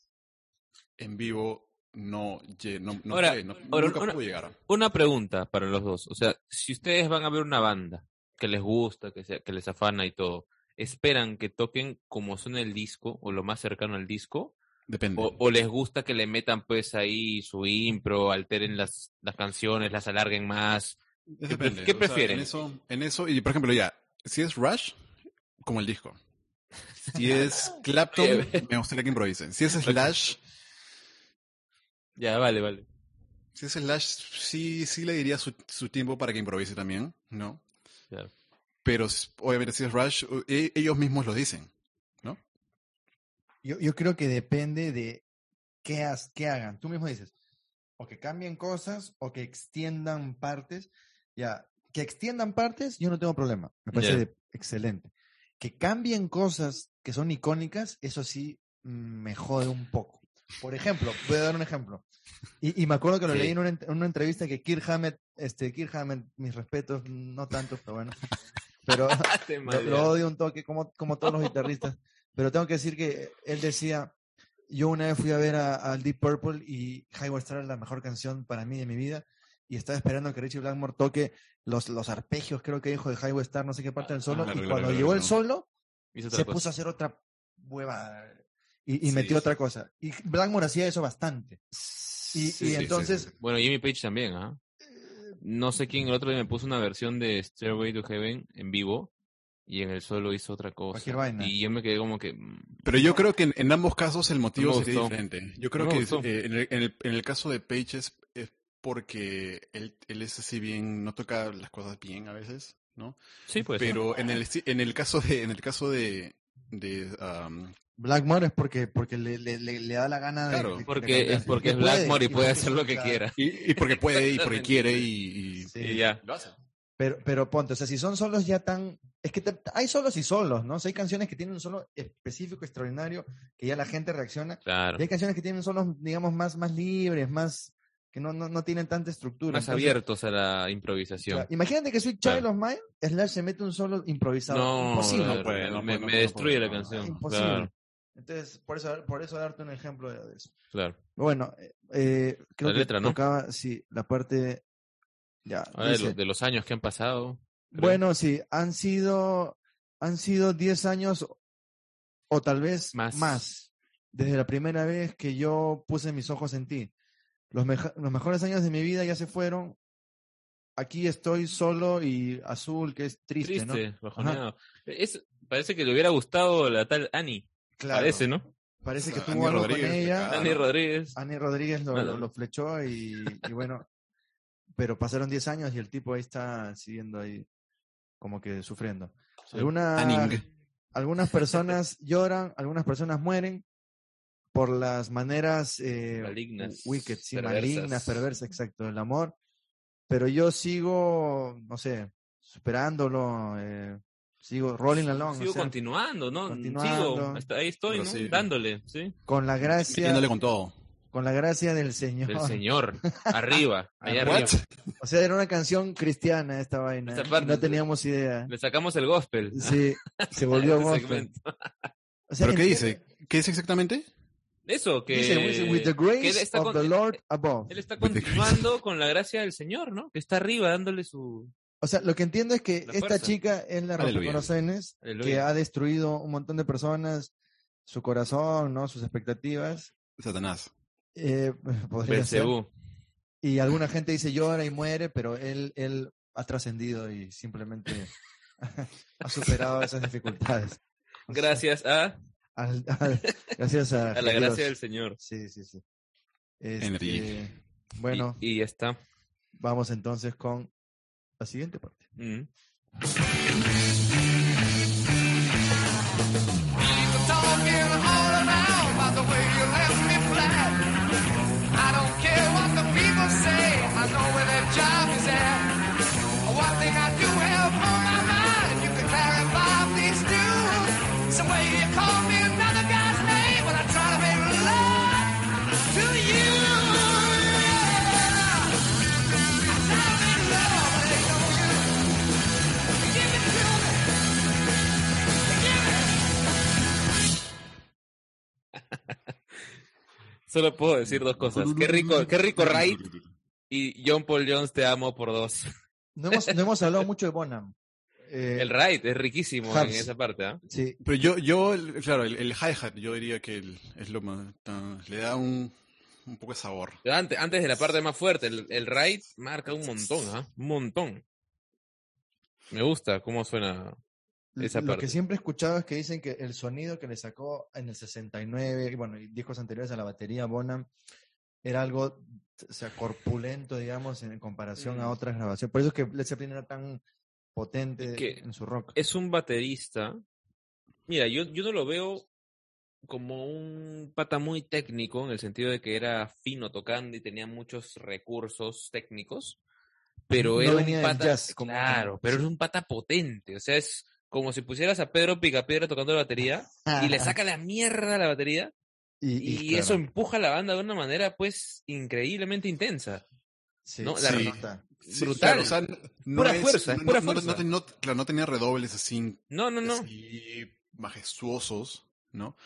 en vivo, no, no, no Ahora- fue, no- ahora, nunca una- pudo llegar. Una pregunta para los dos. O sea, si ustedes van a ver una banda que les gusta, que, se- que les afana y todo, ¿esperan que toquen como suena el disco o lo más cercano al disco? Depende. ¿O, o les gusta que le metan pues ahí su impro, alteren las, las canciones, las alarguen más? ¿Qué Depende. qué o sea, prefieren? en, eso, en eso, y por ejemplo, ya, si es Rush, como el disco. Si es [laughs] Clapton, me gustaría que improvisen. Si es Slash, Ya, vale, vale. si es Slash, sí, sí le diría su, su tiempo para que improvise también, ¿no? Claro. Pero obviamente si es Rush, e- ellos mismos lo dicen, ¿no? Yo, yo creo que depende de qué, has- qué hagan. Tú mismo dices, o que cambien cosas o que extiendan partes. Ya, que extiendan partes, yo no tengo problema. Me parece excelente. Que cambien cosas que son icónicas, eso sí me jode un poco. Por ejemplo, voy a dar un ejemplo. Y, y me acuerdo que lo Sí. leí en una, ent- en una entrevista que Kirk Hammett, este, Kirk Hammett, mis respetos, no tanto, pero bueno. Pero [laughs] [laughs] lo, lo odio un toque, como, como todos los guitarristas. Pero tengo que decir que él decía, yo una vez fui a ver a- al Deep Purple y Highway Star es la mejor canción para mí de mi vida. Y estaba esperando que Richie Blackmore toque los, los arpegios, creo que dijo de Highway Star, no sé qué parte del solo. y cuando llegó el solo, se cosa. puso a hacer otra hueva y, y Sí, metió sí. otra cosa. Y Blackmore hacía eso bastante. Y, Sí, y sí, sí, entonces, sí, sí. Bueno, Jimmy Page también, ¿ah? No sé quién el otro día me puso una versión de Stairway to Heaven en vivo y en el solo hizo otra cosa. Cualquier vaina. Y yo me quedé como que... mm, Pero yo creo que en, en ambos casos el motivo No sería gustó. diferente. Yo creo No que eh, en, el, en, el, en el caso de Page es porque él, él es así bien, no toca las cosas bien a veces, ¿no? Sí, pues. Pero en el, en el caso de, en el caso de, de um, Blackmore es porque, porque le, le, le, le da la gana de- Claro. de, de Porque es porque es Blackmore y y puede hacer lo que claro. quiera. y, y porque puede y porque quiere y, y- Sí. Y ya. lo hace. Pero, pero ponte, o sea, si son solos ya tan... Es que te- hay solos y solos, ¿no? O sea, hay canciones que tienen un solo específico, extraordinario, que ya la gente reacciona. Claro. Y hay canciones que tienen solos, digamos, más, más libres, más... que no, no, no tienen tanta estructura. Más Entonces, abiertos a la improvisación. claro, imagínate que Sweet Child Claro. of Mine, Slash se mete un solo improvisado. No, Imposible. no puede, no me, puede, me no destruye la no, canción. Imposible. Claro, Entonces, por eso, por eso darte un ejemplo de de eso. claro. Bueno, eh, creo La que letra, ¿no? tocaba, sí, la parte... Ya, Ahora de, dice- los, de los años que han pasado. creo. Bueno, sí, han sido, han sido 10 años o tal vez Más. más. desde la primera vez que yo puse mis ojos en ti. Los, meja- los mejores años de mi vida ya se fueron. Aquí estoy solo y azul, que es triste, Triste, ¿no? bajoneado. Es, parece que le hubiera gustado la tal Annie. Claro, Parece, ¿no? Parece que Annie tuvo algo Rodríguez, con ella. claro. Annie Rodríguez. Annie Rodríguez lo, lo- flechó y, y bueno, pero pasaron 10 años y el tipo ahí está siguiendo ahí como que sufriendo. Alguna- Anning. algunas personas lloran, algunas personas mueren por las maneras eh, Malignas, wicked, sí, perversas. malignas, perversas, exacto, del amor. Pero yo sigo, no sé, superándolo, eh, sigo rolling along, Sigo o sea, continuando, ¿no? continuando. Sigo, hasta ahí estoy, ¿no? sí. Dándole, ¿sí? con la gracia, Metiéndole con todo. con la gracia del Señor. Del Señor. [laughs] Arriba, allá arriba. O sea, era una canción cristiana esta vaina. Esta y parte- no teníamos idea. Le sacamos el gospel. Sí, se volvió [laughs] Este gospel. segmento. O sea, ¿Pero qué dice? ¿Qué dice exactamente? Eso, que... Dice, dice, with the que él grace está of the Lord above. Él está continuando con la gracia del Señor, ¿no? Que está arriba dándole su... O sea, lo que entiendo es que La esta fuerza. chica es la rompecorazones que ha destruido un montón de personas, su corazón, ¿no? Sus expectativas. Satanás. Eh, [laughs] podría ser. Y alguna gente dice llora y muere, pero él, él ha trascendido y simplemente [laughs] [laughs] ha superado esas dificultades. O sea, Gracias a, al- al- [laughs] gracias a, a la Dios. gracia del Señor. Sí, sí, sí. Este, Energía. bueno, Y, y ya está. vamos entonces con la siguiente parte. Mm. Solo puedo decir dos cosas. Qué rico, qué rico Raid y John Paul Jones te amo por dos. No hemos, no hemos hablado mucho de Bonham. Eh, El Raid es riquísimo en esa parte, ¿ah? sí, Pero yo, yo el- claro, el, el hi-hat, yo diría que el- es lo más. le da un, un poco de sabor. Pero Antes, antes de la parte más fuerte, el, el Raid marca un montón, ¿ah? Un montón. Me gusta cómo suena. Esa lo parte. que siempre he escuchado es que dicen que el sonido que le sacó en el 69, y bueno, y discos anteriores a la batería Bonham, era algo, o sea, corpulento, digamos, en comparación a Mm. otras grabaciones. Por eso es que Led Zeppelin era tan potente Es que en su rock. Es un baterista. Mira, yo, yo no lo veo como un pata muy técnico, en el sentido de que era fino tocando y tenía muchos recursos técnicos. Pero No era venía un pata. jazz, como- claro, pero es un pata potente. O sea, es como si pusieras a Pedro Picapiedra tocando la batería y le saca la mierda a la batería Y, y, y eso empuja a la banda de una manera, pues, increíbmente intensa. sí, ¿no? La- Sí. nota. Sí, Brutal. claro, o sea, no Pura es- fuerza, no- pura no- fuerza. no- no- claro, no tenía redobles así, No, no, no. así majestuosos, ¿no?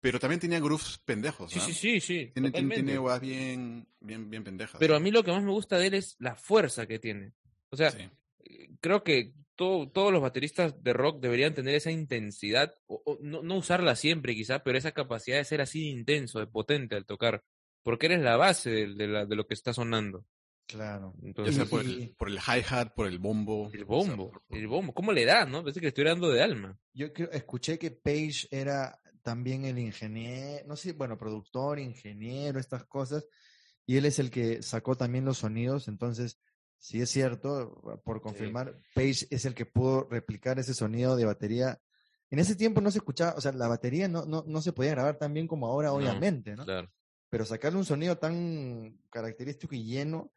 Pero también tenía grooves pendejos, Sí, ¿no? sí, sí, sí. Tiene, tiene, totalmente. tiene huevas bien, bien, bien pendejas. Pero a mí lo que más me gusta de él es la fuerza que tiene. O sea, Sí. eh, creo que todo- todos los bateristas de rock deberían tener esa intensidad, o, o no, no usarla siempre quizá, pero esa capacidad de ser así de intenso, de potente al tocar, porque eres la base de, de la- de lo que está sonando. Claro. Ya Entonces, Y- por el, por el hi-hat, por el bombo. el o sea, bombo, por- el bombo, ¿cómo le da, no? Parece que le estoy dando de alma. Yo creo, escuché que Page era también el ingeniero, no sé, bueno, productor, ingeniero, estas cosas, y él es el que sacó también los sonidos, entonces, si es cierto, por confirmar, Page es el que pudo replicar ese sonido de batería. En ese tiempo no se escuchaba, o sea, la batería no, no, no se podía grabar tan bien como ahora, obviamente, ¿no? Claro. Pero sacarle un sonido tan característico y lleno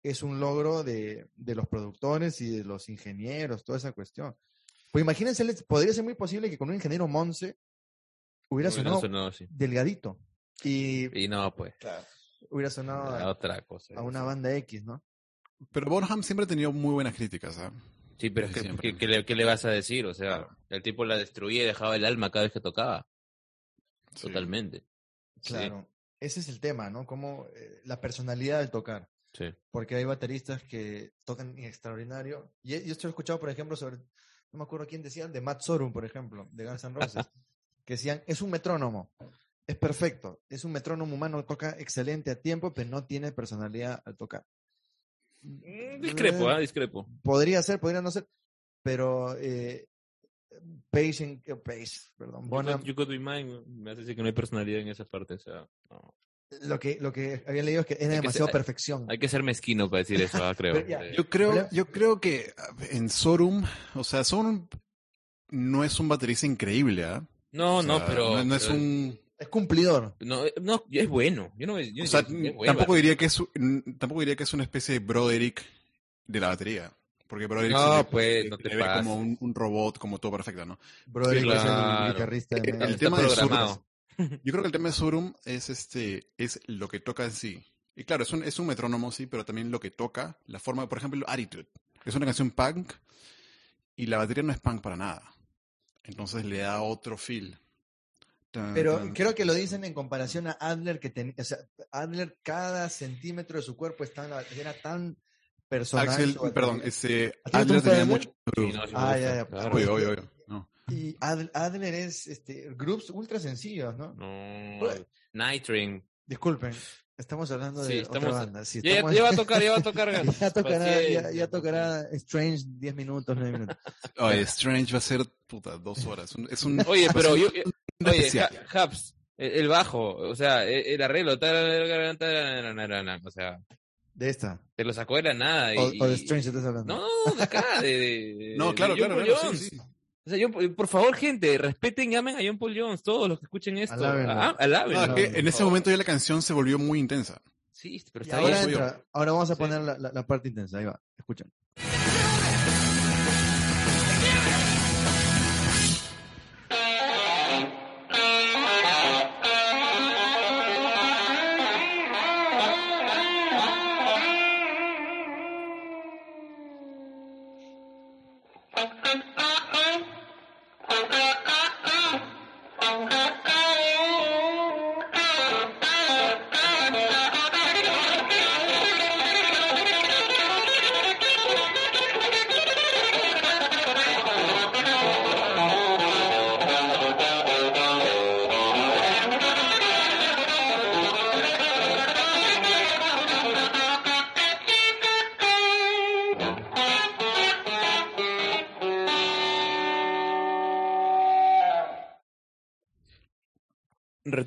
es un logro de, de los productores y de los ingenieros, toda esa cuestión. Pues imagínense, les- podría ser muy posible que con un ingeniero Monse hubiera Hubiera sonado delgadito y Y no, pues, hubiera sonado a, otra cosa. a una banda X, ¿no? Pero Bonham siempre ha tenido muy buenas críticas, ¿ah? Sí, pero es que. ¿qué, qué le, qué le vas a decir? O sea, Claro. el tipo la destruía y dejaba el alma cada vez que tocaba. Sí. Totalmente. Sí. Claro. Ese es el tema, ¿no? Como eh, la personalidad del tocar. Sí. Porque hay bateristas que tocan extraordinario. Y yo esto he escuchado, por ejemplo, sobre, no me acuerdo quién decía, de Matt Sorum, por ejemplo, de Guns N' Roses, [laughs] que decían, es un metrónomo, es perfecto, es un metrónomo humano, toca excelente a tiempo, pero no tiene personalidad al tocar. Mm, Discrepo, Eh, ¿ah? Discrepo. Podría ser, podría no ser, pero eh, Page, en- eh, Page, perdón, You Bonham, Could- You Could Be Mine me hace decir que no hay personalidad en esa parte. O sea, no. lo que, lo que había leído es que que demasiado ser- perfección. Hay que ser mezquino para decir eso, ah, creo. Pero ya, Sí. Yo creo, yo creo que ah, en Sorum, o sea, Sorum no es un baterista increíble, ¿ah? No, O no, sea, pero. No, no es pero- un. Es cumplidor. No, eh, no, es bueno. Yo no, yo O sea, es bueno. tampoco diría que es un- tampoco diría que es una especie de Broderick de la batería. Porque Broderick No, se pues, se no te le ve pases. como un, un robot, como todo perfecto, ¿no? Broderick es el guitarrista de El- el tema de programado. [laughs] Yo creo que el tema de Sorum es este, es lo que toca en sí. Y claro, es un, es un metrónomo, sí, pero también lo que toca, la forma, por ejemplo, Attitude. Es una canción punk y la batería no es punk para nada. Entonces le da otro feel. Tan, Pero tan, creo que lo dicen en comparación a Adler, que tenía, o sea, Adler cada centímetro de su cuerpo estaba, era tan personal. Axel, perdón, ese ¿A ti no te Adler tenía mucho Sí, no, sí Ah, gusta, ya, ya. claro. Obvio, obvio, obvio. No. Y Ad- Adler es este, groups ultra sencillos, ¿no? No, Nitring. Disculpen, estamos hablando de Sí, otra estamos- banda. Sí, Ya, estamos- ya va a [laughs] tocar, ya va a tocar. ya tocará, ya, ya tocará Strange 10 minutos, 9 minutos. Oye, Strange va a ser, puta, dos horas. Es un, Oye, pero yo, oye, el, bajo, o sea, el, el arreglo, o sea, De esta. te lo sacó de la nada. Y, O, o de y- Strange estás hablando. No, de acá, de, de- [laughs] No, de claro, John claro, Paul claro, Jones. sí, sí. O sea, John- por favor, gente, respeten, llamen a John Paul Jones, todos los que escuchen esto. Alábenlo. Ah, alábenlo, No, es que por en ese momento ya la canción se volvió muy intensa. Sí, pero Y está ahora, yo. entra, ahora vamos a Sí. poner la, la- la parte intensa. Ahí va, escuchen.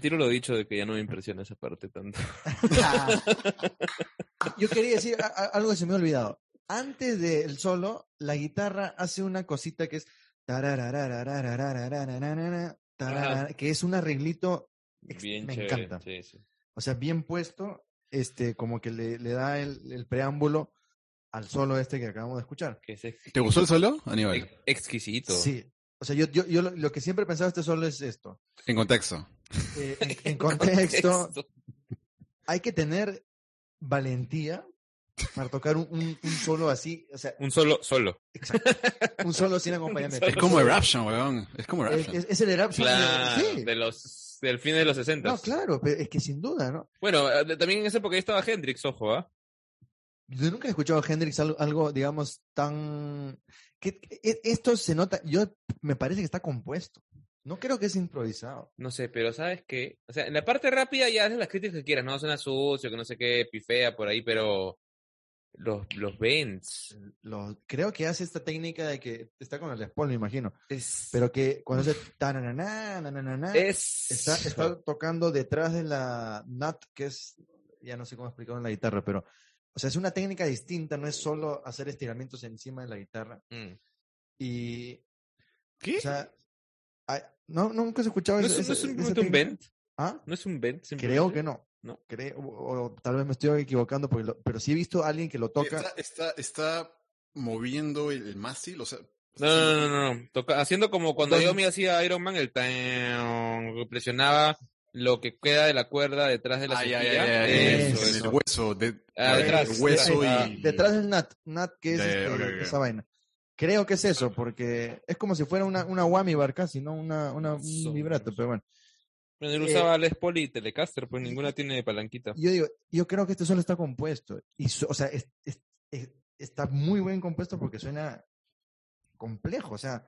retiro lo dicho de que ya no me impresiona esa parte tanto. [laughs] Yo quería decir algo que se me ha olvidado. Antes del solo, la guitarra hace una cosita que es que es un arreglito bien me chévere, encanta. Sí, sí. O sea, bien puesto, este, como que le, le da el, el, preámbulo al solo este que acabamos de escuchar. ¿Te gustó el solo, Aníbal? Ex exquisito. Sí, o sea, yo, yo, yo lo, lo que siempre he pensado de este solo es esto. En contexto. Eh, en, en [laughs] contexto, hay que tener valentía para tocar un, un- un solo así, o sea, Un solo, solo. exacto, un solo sin acompañamiento. [laughs] Es como Eruption, weón. Es como Eruption. es- es el Eruption de- sí. de los, del fin de los 60. No, claro, pero es que sin duda, ¿no? Bueno, eh, también en esa época ya estaba Hendrix, ojo, ¿ah? Yo nunca he escuchado a Hendrix algo, algo, digamos, tan... que e- Esto se nota, yo me parece que está compuesto. No creo que es improvisado. No sé, pero ¿sabes qué? O sea, en la parte rápida ya haces las críticas que quieras, no suena sucio, que no sé qué, pifea por ahí, pero los, los bends Lo, creo que hace esta técnica de que está con el Les Paul, me imagino. es... Pero que cuando hace... tanananá, nanananá, es... está, está tocando detrás de la nut, que es... Ya no sé cómo explicarlo en la guitarra, pero... O sea, es una técnica distinta, no es solo hacer estiramientos encima de la guitarra. Mm. Y... ¿Qué? O sea... hay- no, nunca has escuchado ¿No esa- es, no es esa- un técnica? bend? ¿Ah? ¿No es un bend? Creo que no. ¿No? Creo, o, o tal vez me estoy equivocando, porque lo- pero sí he visto a alguien que lo toca. Está, está, está moviendo el mástil, o sea... No, no, no, no, no. Toca, haciendo como cuando Entonces- yo me hacía Iron Man, el tan, presionaba lo que queda de la cuerda detrás de la Ah, ya, ya, ya, Eso, en eso. el hueso, de, Ah, el detrás, hueso detrás, y... Detrás del NAT, NAT que es ya, este, ok, ok. esa vaina. Creo que es eso, porque es como si fuera una, una whammy bar casi, ¿no? Una, una, un vibrato, pero bueno. Bueno, él Eh, usaba Les Paul y Telecaster, pues ninguna tiene palanquita. Yo digo, yo creo que este solo está compuesto. Y, su- o sea, es- es- es- está muy buen compuesto porque suena complejo. O sea,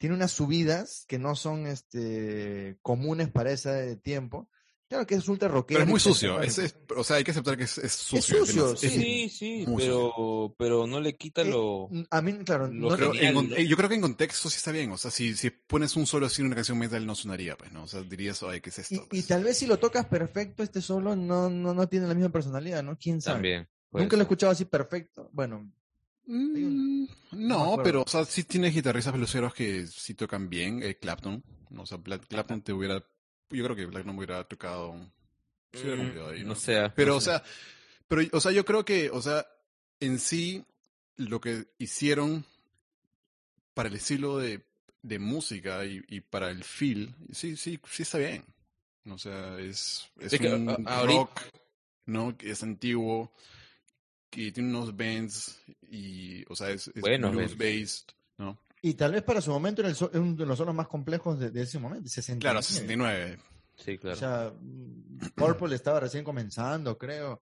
tiene unas subidas que no son este, comunes para ese tiempo. Claro que es ultra rockero. Pero es muy sucio. Es, es- o sea, hay que aceptar que es, es sucio. sucio, demasiado- sí. es- sí, muy pero, pero no le quita Eh, lo... A mí, claro, eh, yo creo que en contexto sí está bien. O sea, si, si pones un solo así en una canción metal no sonaría, pues, ¿no? O sea, dirías, ay, ¿qué es esto? y, y Pues, tal vez si lo tocas perfecto, este solo no, no, no tiene la misma personalidad, ¿no? ¿Quién sabe? También. Nunca lo he escuchado así perfecto. Bueno, Mm, No no, pero, o sea, sí tienes guitarristas peluceros que sí tocan bien. eh, Clapton. ¿no? O sea, Bla- Clapton te hubiera. Yo creo que Clapton hubiera tocado. Hubiera Mm, cumplido ahí, no ¿no? sé. Pero, no o sea, pero, o sea, yo creo que, o sea, en sí, lo que hicieron para el estilo de, de música y, y para el feel, sí, sí, sí está bien. O sea, es, es Es que un ahorita- rock, ¿no? Es antiguo, que tiene unos bends y, o sea, es, es Buenos blues based, ¿no? Y tal vez para su momento era el so- uno de los solos más complejos de, de ese momento, 69. Claro, 69. Sí, claro. O sea, Purple estaba recién comenzando, creo.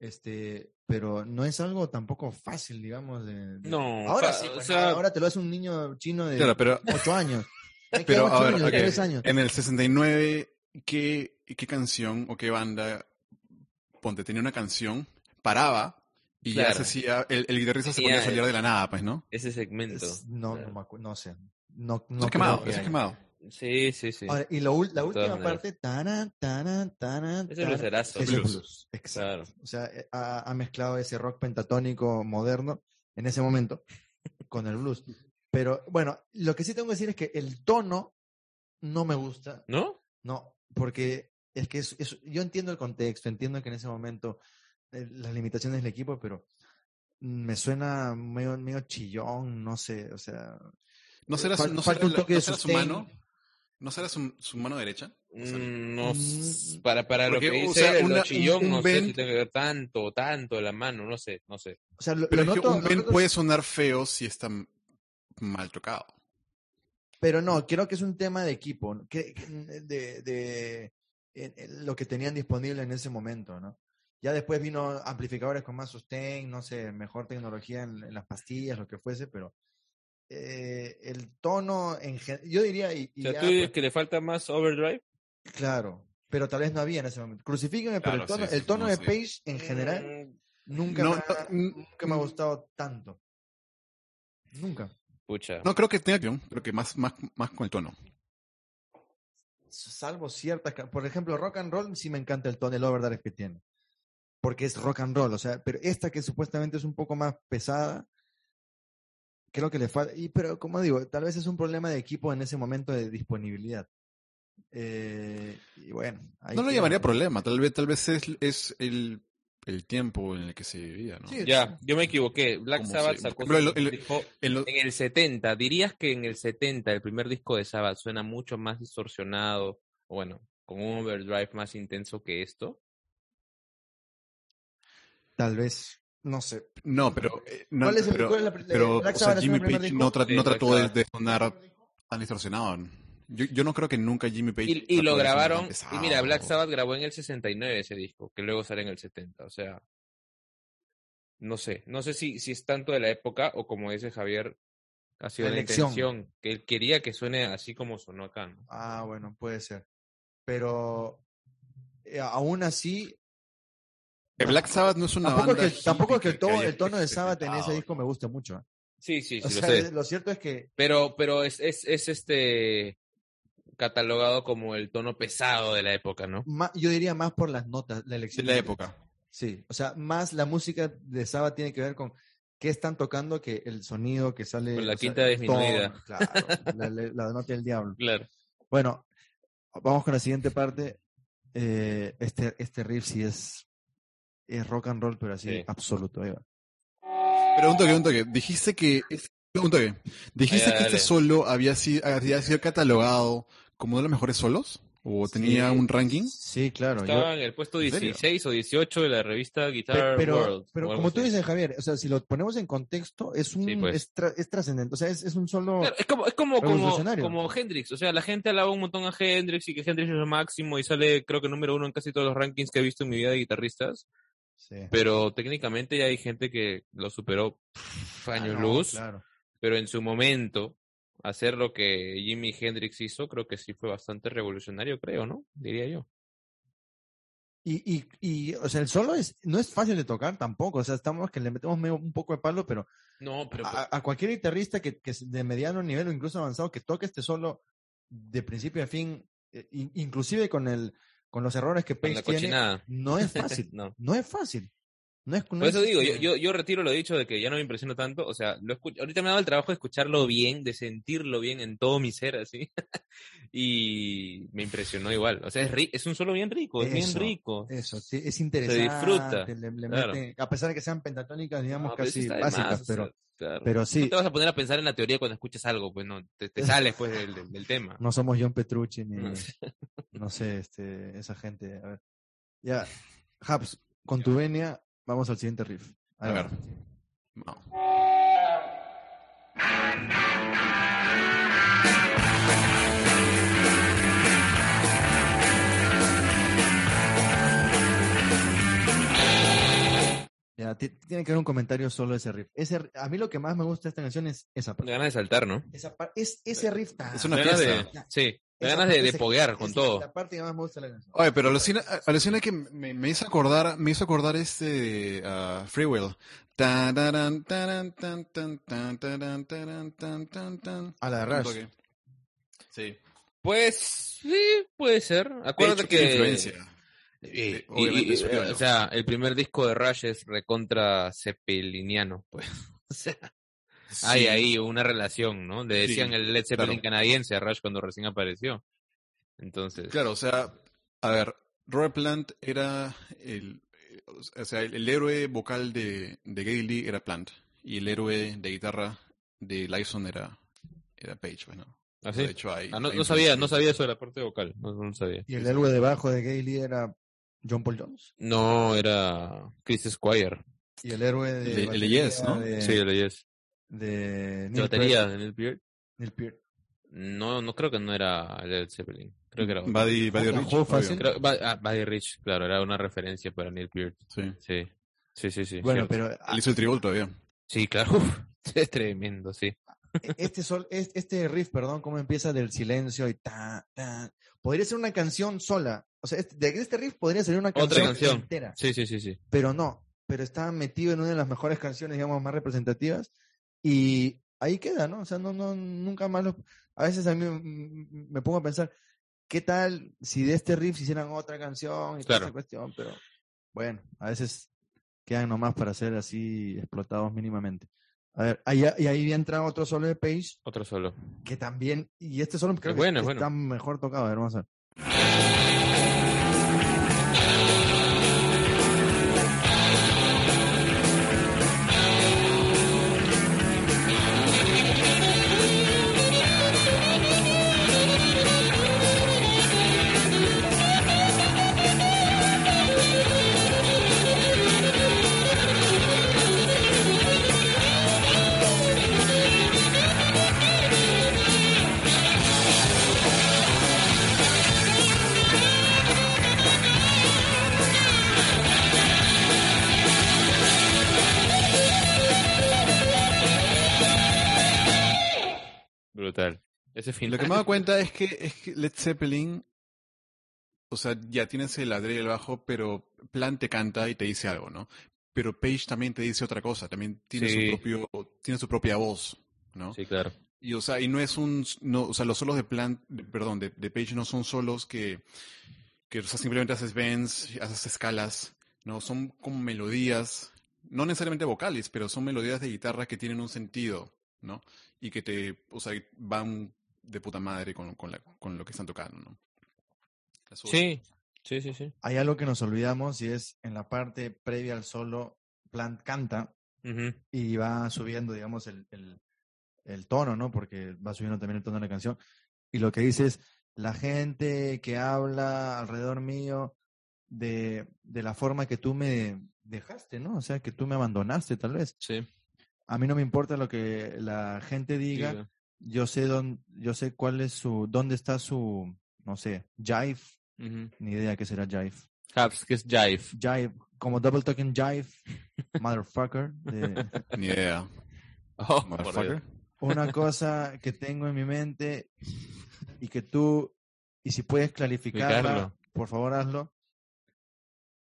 Este, pero no es algo tampoco fácil, digamos. De, de- No, ahora sí, o pues, sea- ahora te lo hace un niño chino de Claro, pero, 8 años. [laughs] Pero a ocho ver, años, ok, tres años. en el 69, ¿qué, ¿qué canción o qué banda, ponte, tenía una canción, paraba y ya Claro. se hacía, el, el guitarrista se ponía a salir de la nada, pues, ¿no? Ese segmento. Es- no, no, me acu- no sé. No, no es quemado, que es quemado. Sí, sí, sí. Ahora, y lo la última maneras. parte, taran, taran, taran, Ese es el Blues. blues. Exacto. Claro. O sea, eh, ha, ha mezclado ese rock pentatónico moderno en ese momento con el blues. Pero bueno, lo que sí tengo que decir es que el tono no me gusta. ¿No? No, porque es que es, es- yo entiendo el contexto, entiendo que en ese momento las limitaciones del equipo, pero me suena medio, medio chillón, no sé, o sea, ¿No será, su- Fal- no falta será un la- toque no de será su mano? ¿No será su, su mano derecha? O sea, Mm, No, Mm, para, para lo que o dice sea, el una- un- chillón, un no sé si bend- tiene que ver tanto, tanto la mano, no sé, no sé. o sea, lo, Pero lo es que noto- un noto- puede sonar feo si está mal tocado. pero no, creo que es un tema de equipo, que, de, lo que tenían disponible en ese momento, ¿no? Ya después vino amplificadores con más sustain, no sé, mejor tecnología en, en las pastillas, lo que fuese, pero eh, el tono, en yo diría, y, y O sea, ya, tú dices pues, que le falta más overdrive. claro, pero tal vez no había en ese momento. Crucifíqueme, pero el tono, sí, sí, el tono no, de sí. Page en general Mm, nunca, No, me ha, mm, nunca me ha mm. gustado tanto. Nunca. Pucha. No creo que tenga que creo que más, más, más con el tono. salvo ciertas, por ejemplo, rock and roll sí me encanta el tono, el overdrive que tiene, porque es rock and roll, o sea, pero esta que supuestamente es un poco más pesada, creo que le falta, y pero como digo, tal vez es un problema de equipo en ese momento de disponibilidad. Eh, y bueno, ahí No lo queda, llamaría problema, tal vez, tal vez es, es el, el tiempo en el que se vivía, ¿no? Sí, Ya, yo me equivoqué. Black Sabbath se- sacó el- disco En lo- en el 70. ¿Dirías que en el 70 el primer disco de Sabbath suena mucho más distorsionado? O bueno, con un overdrive más intenso que esto? Tal vez, no sé. no, pero, eh, no, ¿Cuál es el- pero, cuál es la pero, o sea, Jimmy Page disco? no, tra- Sí, no Black trató de, de sonar tan distorsionado. Yo, yo no creo que nunca Jimmy Page Y, lo grabaron. Y mira, Black Sabbath grabó en el 69 ese disco, que luego sale en el 70. O sea, no sé. No sé si, si es tanto de la época o como dice Javier, ha sido La intención, que él quería que suene así como sonó acá. ¿no? Ah, bueno, puede ser. Pero eh, aún así, Black Sabbath no es una tampoco es banda que, tampoco es que el, el tono de Sabbath en ese disco me guste mucho. Sí, sí, sí, O lo sea, sé. lo cierto es que Pero, pero es, es, es este catalogado como el tono pesado de la época, ¿no? ma- yo diría más por las notas, la De elección. la de- época. Sí, o sea, más la música de Sabbath tiene que ver con qué están tocando que el sonido que sale. Con la sea, quinta disminuida. tono, claro, la, la- la nota del diablo. Claro. Bueno, vamos con la siguiente parte. Eh, este, este riff sí es, es rock and roll, pero así Sí. absoluto. ahí va. Pero un toque, un toque. Dijiste que. es- Un toque. Dijiste que este dale. solo había sido, había sido catalogado como uno de los mejores solos. ¿O tenía Sí. un ranking? Sí, claro. yo- Estaba en el puesto ¿En serio? 16 o 18 de la revista Guitar pero, World. pero como tú dices, Javier, o sea, si lo ponemos en contexto, es un Sí, pues. es, tra- es trascendente, o sea, es, es un solo Claro, es como, es como, como, como Hendrix. O sea, la gente alaba un montón a Hendrix y que Hendrix es lo máximo y sale, creo que número uno en casi todos los rankings que he visto en mi vida de guitarristas. Sí. Pero técnicamente ya hay gente que lo superó pff, Ah, no, luz. claro. Pero en su momento, hacer lo que Jimi Hendrix hizo, creo que sí fue bastante revolucionario, creo, ¿no? Diría yo. Y, y, y, o sea, el solo es, no es fácil de tocar tampoco, o sea, estamos que le metemos medio- un poco de palo, pero No, pero a, a cualquier guitarrista que, que de mediano nivel o incluso avanzado que toque este solo de principio a fin, eh, in- inclusive con el con los errores que la tiene, no es fácil, [laughs] no. no es fácil. No es, no Por eso es, digo, yo, yo, yo retiro lo dicho de que ya no me impresiona tanto. O sea, lo escu- ahorita me ha dado el trabajo de escucharlo bien, de sentirlo bien en todo mi ser, así. [laughs] y me impresionó igual. O sea, es, ri- es un solo bien rico, es bien Eso, rico. Eso, sí, es interesante. disfruta, le- le claro. a pesar de que sean pentatónicas, digamos, No, casi básicas, más, o sea, pero, claro. pero No sí, te vas a poner a pensar en la teoría cuando escuches algo, pues no, te, te sales pues del, del- del tema. no somos John Petrucci ni, No. no sé, este, esa gente. A ver. Ya, [laughs] Habs, con tu venia, vamos al siguiente riff. A va. ver. No. Ya, ti- tiene que haber un comentario solo de ese riff. Ese, a mí lo que más me gusta de esta canción es esa Me parte. ganas de saltar, ¿no? Esa es, ese riff tan- Es una ganas de, sí, ganas de, poguear con es todo. La parte que más me gusta de la canción. Oye, pero alucina, alucina que me, me hizo acordar, me hizo acordar este uh, Free Will. Tan, taran, taran, tan, tan, tan, taran, taran, tan, tan, tan. A la de Rush. Sí. Pues sí, puede ser. Acuérdate De hecho, tiene que influencia. Y- Eh, y- criollo. o sea, el primer disco de Rush es recontra cepeliniano, [laughs] pues. O sea, hay ahí una relación, ¿no? Le Sí, decían el Led Zeppelin claro. canadiense a Rush cuando recién apareció. Entonces, Claro, o sea, a ver, Robert Plant era el, o sea, el, el héroe vocal de, de Lee era Plant y el héroe de guitarra de Lyson era, era Page, bueno. ¿así? De hecho, hay, Ah, no, hay no sabía, no sabía eso de la parte vocal, no, sabía. Y el héroe debajo de Gay Lee era John Paul Jones. No, era Chris Squire. Y el héroe de. El de- el batería Yes, ¿no? De, Sí, el Yes. de Neil batería Peart- de Neil Peart. Neil Peart. No, no creo que no era Led Zeppelin. Creo que era. Buddy, Buddy Rich, fácil. Creo- ah, Buddy Rich, claro, era una referencia para Neil Peart. Sí. Sí, sí, sí, sí. Bueno, cierto. pero ah, Él hizo el tributo todavía. Sí, claro. [laughs] Es tremendo, sí. Este, sol, es- este riff, perdón, cómo empieza del silencio y ta, ta. Podría ser una canción sola. O sea, este- de este riff podría ser una Otra canción, canción. entera. Sí, sí, sí, sí. Pero no. Pero está metido en una de las mejores canciones, digamos, más representativas. Y ahí queda, ¿no? O sea, no, no, nunca más lo... A veces a mí me pongo a pensar, ¿qué tal si de este riff se hicieran otra canción y toda Claro. esa cuestión? Pero bueno, a veces quedan nomás para ser así explotados mínimamente. A ver, ahí, y ahí entra otro solo de Page, Otro solo. que también, y este solo creo Es que bueno, está bueno. mejor tocado, a ver, vamos a ver. Ese Y final. lo que me doy cuenta es que, es que Led Zeppelin, o sea, ya tienes el ladrillo y el bajo, pero Plant te canta y te dice algo, ¿no? Pero Page también te dice otra cosa, también tiene Sí. su propio, tiene su propia voz, ¿no? Sí, claro. Y o sea, y no es un, no, o sea, los solos de Plant, de- perdón, de, de Page no son solos que, que o sea, simplemente haces bends, haces escalas, no, son como melodías, no necesariamente vocales, pero son melodías de guitarra que tienen un sentido, ¿no? Y que te, o sea, van de puta madre con, con, la, con lo que están tocando, ¿no? Sí, sí, sí, sí. Hay algo que nos olvidamos y es en la parte previa al solo, Plant canta y va subiendo, digamos, el, el, el tono, ¿no? Porque va subiendo también el tono de la canción. Y lo que dice es, la gente que habla alrededor mío de, de la forma que tú me dejaste, ¿no? O sea, que tú me abandonaste, tal vez. Sí. A mí no me importa lo que la gente diga, Diga. Yo sé dónde, yo sé cuál es su, dónde está su, no sé, jive, ni idea qué será jive. Caps, que es Jive. Jive, como double talking jive, [laughs] motherfucker. de- Ni idea. Oh, Motherfucker. Una cosa que tengo en mi mente y que tú, y si puedes clarificarla, Explicarlo. por favor hazlo,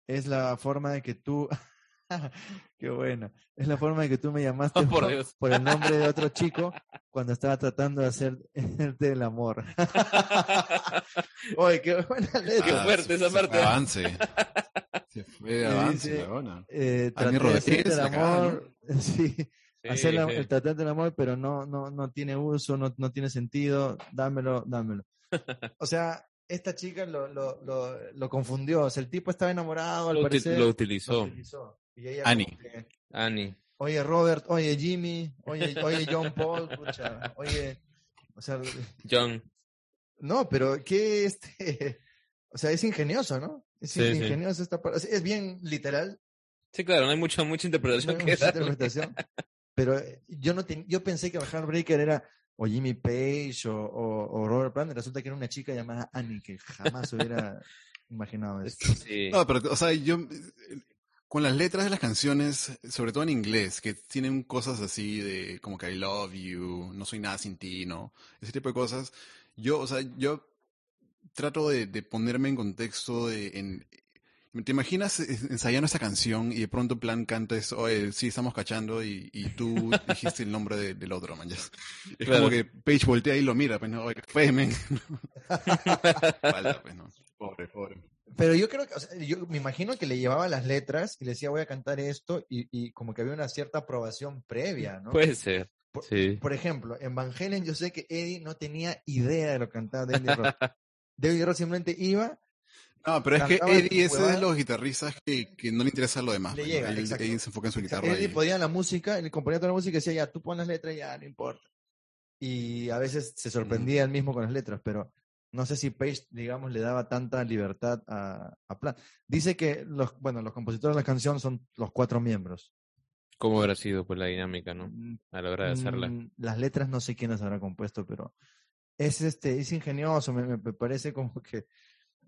es la forma de que tú, [laughs] qué bueno, es la forma de que tú me [laughs] llamaste Oh, por por, por el nombre de otro chico [laughs] cuando estaba tratando de hacerte el amor. Oye, qué buena Qué letra. fuerte se- esa parte. avance. Se fue de avance, dice- la buena. Eh, traté de el acá, amor, sí, Sí, hacer la- sí. el tratar del amor, pero no, no, no tiene uso, no, no tiene sentido, dámelo, dámelo. O sea, esta chica lo, lo, lo, lo confundió, o sea, el tipo estaba enamorado, al parecer. lo utilizó. utilizó. Y ella Annie. que, Annie. oye Robert, oye Jimmy, oye, oye John Paul, pucha, oye, o sea, John. no, pero qué este, o sea, es ingenioso, ¿no? Es Sí, sí. ingenioso esta parte, es bien literal, Sí, claro, no hay mucha, mucha interpretación Mucha que interpretación. pero eh, yo no ten- yo pensé que Heartbreaker era o Jimmy Page o, o- o Robert Plant, resulta que era una chica llamada Annie, que jamás hubiera imaginado [laughs] esto. Sí. No, pero, o sea, yo, con las letras de las canciones, sobre todo en inglés, que tienen cosas así de como que I love you, no soy nada sin ti, ¿no? Ese tipo de cosas. Yo, o sea, yo trato de, de ponerme en contexto de, en, ¿te imaginas eh, ensayando esta canción y de pronto en plan cantas, oye, sí, estamos cachando y, y tú [laughs] dijiste el nombre de- del otro, man? ya? Es Claro. como que Page voltea y lo mira, pues no, oye, ¿qué fue, men? [laughs] Falta, pues no. Pobre, pobre. Pero yo creo que, o sea, yo me imagino que le llevaba las letras y le decía voy a cantar esto y, y como que había una cierta aprobación previa, ¿no? Puede ser. Por- Sí. Por ejemplo, en Van Halen yo sé que Eddie no tenía idea de lo que cantaba David Roth. [laughs] David Roth simplemente iba, No, pero es que Eddie es de los guitarristas que, que no le interesa lo demás. Le pues, llega. Él, él se enfoca en su o sea, guitarra. Eddie y- podía la música, él componía toda la música y decía ya, tú pon las letras ya, no importa. Y a veces se sorprendía él mismo con las letras, pero no sé si Page, digamos, le daba tanta libertad a, a Plant. Dice que los, bueno, los compositores de la canción son los cuatro miembros. ¿Cómo habrá sido pues la dinámica, no? Mm, A la hora de hacerla. Mm, Las letras no sé quiénes habrá compuesto, pero es este, es ingenioso, me, me- me parece como que,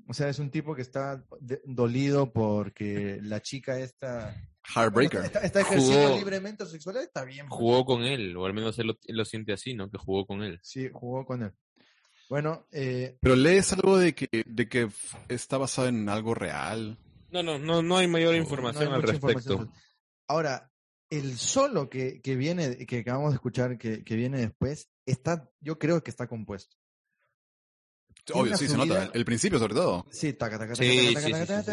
o sea, es un tipo que está dolido porque la chica esta Heartbreaker. está, está ejerciendo Jugó- libremente su sexualidad, está bien. pues. Jugó con él, o al menos él lo, él lo siente así, ¿no? Que jugó con él. Sí, jugó con él. Bueno, eh, Pero lees algo de que, de que está basado en algo real. No, no, no, no hay mayor información no hay al respecto. información. Ahora, el solo que, que viene, que acabamos de escuchar, que, que viene después, está, yo creo que está compuesto. Obvio, sí, se nota. El principio, sobre todo. Sí, taca, taca, taca, sí, taca,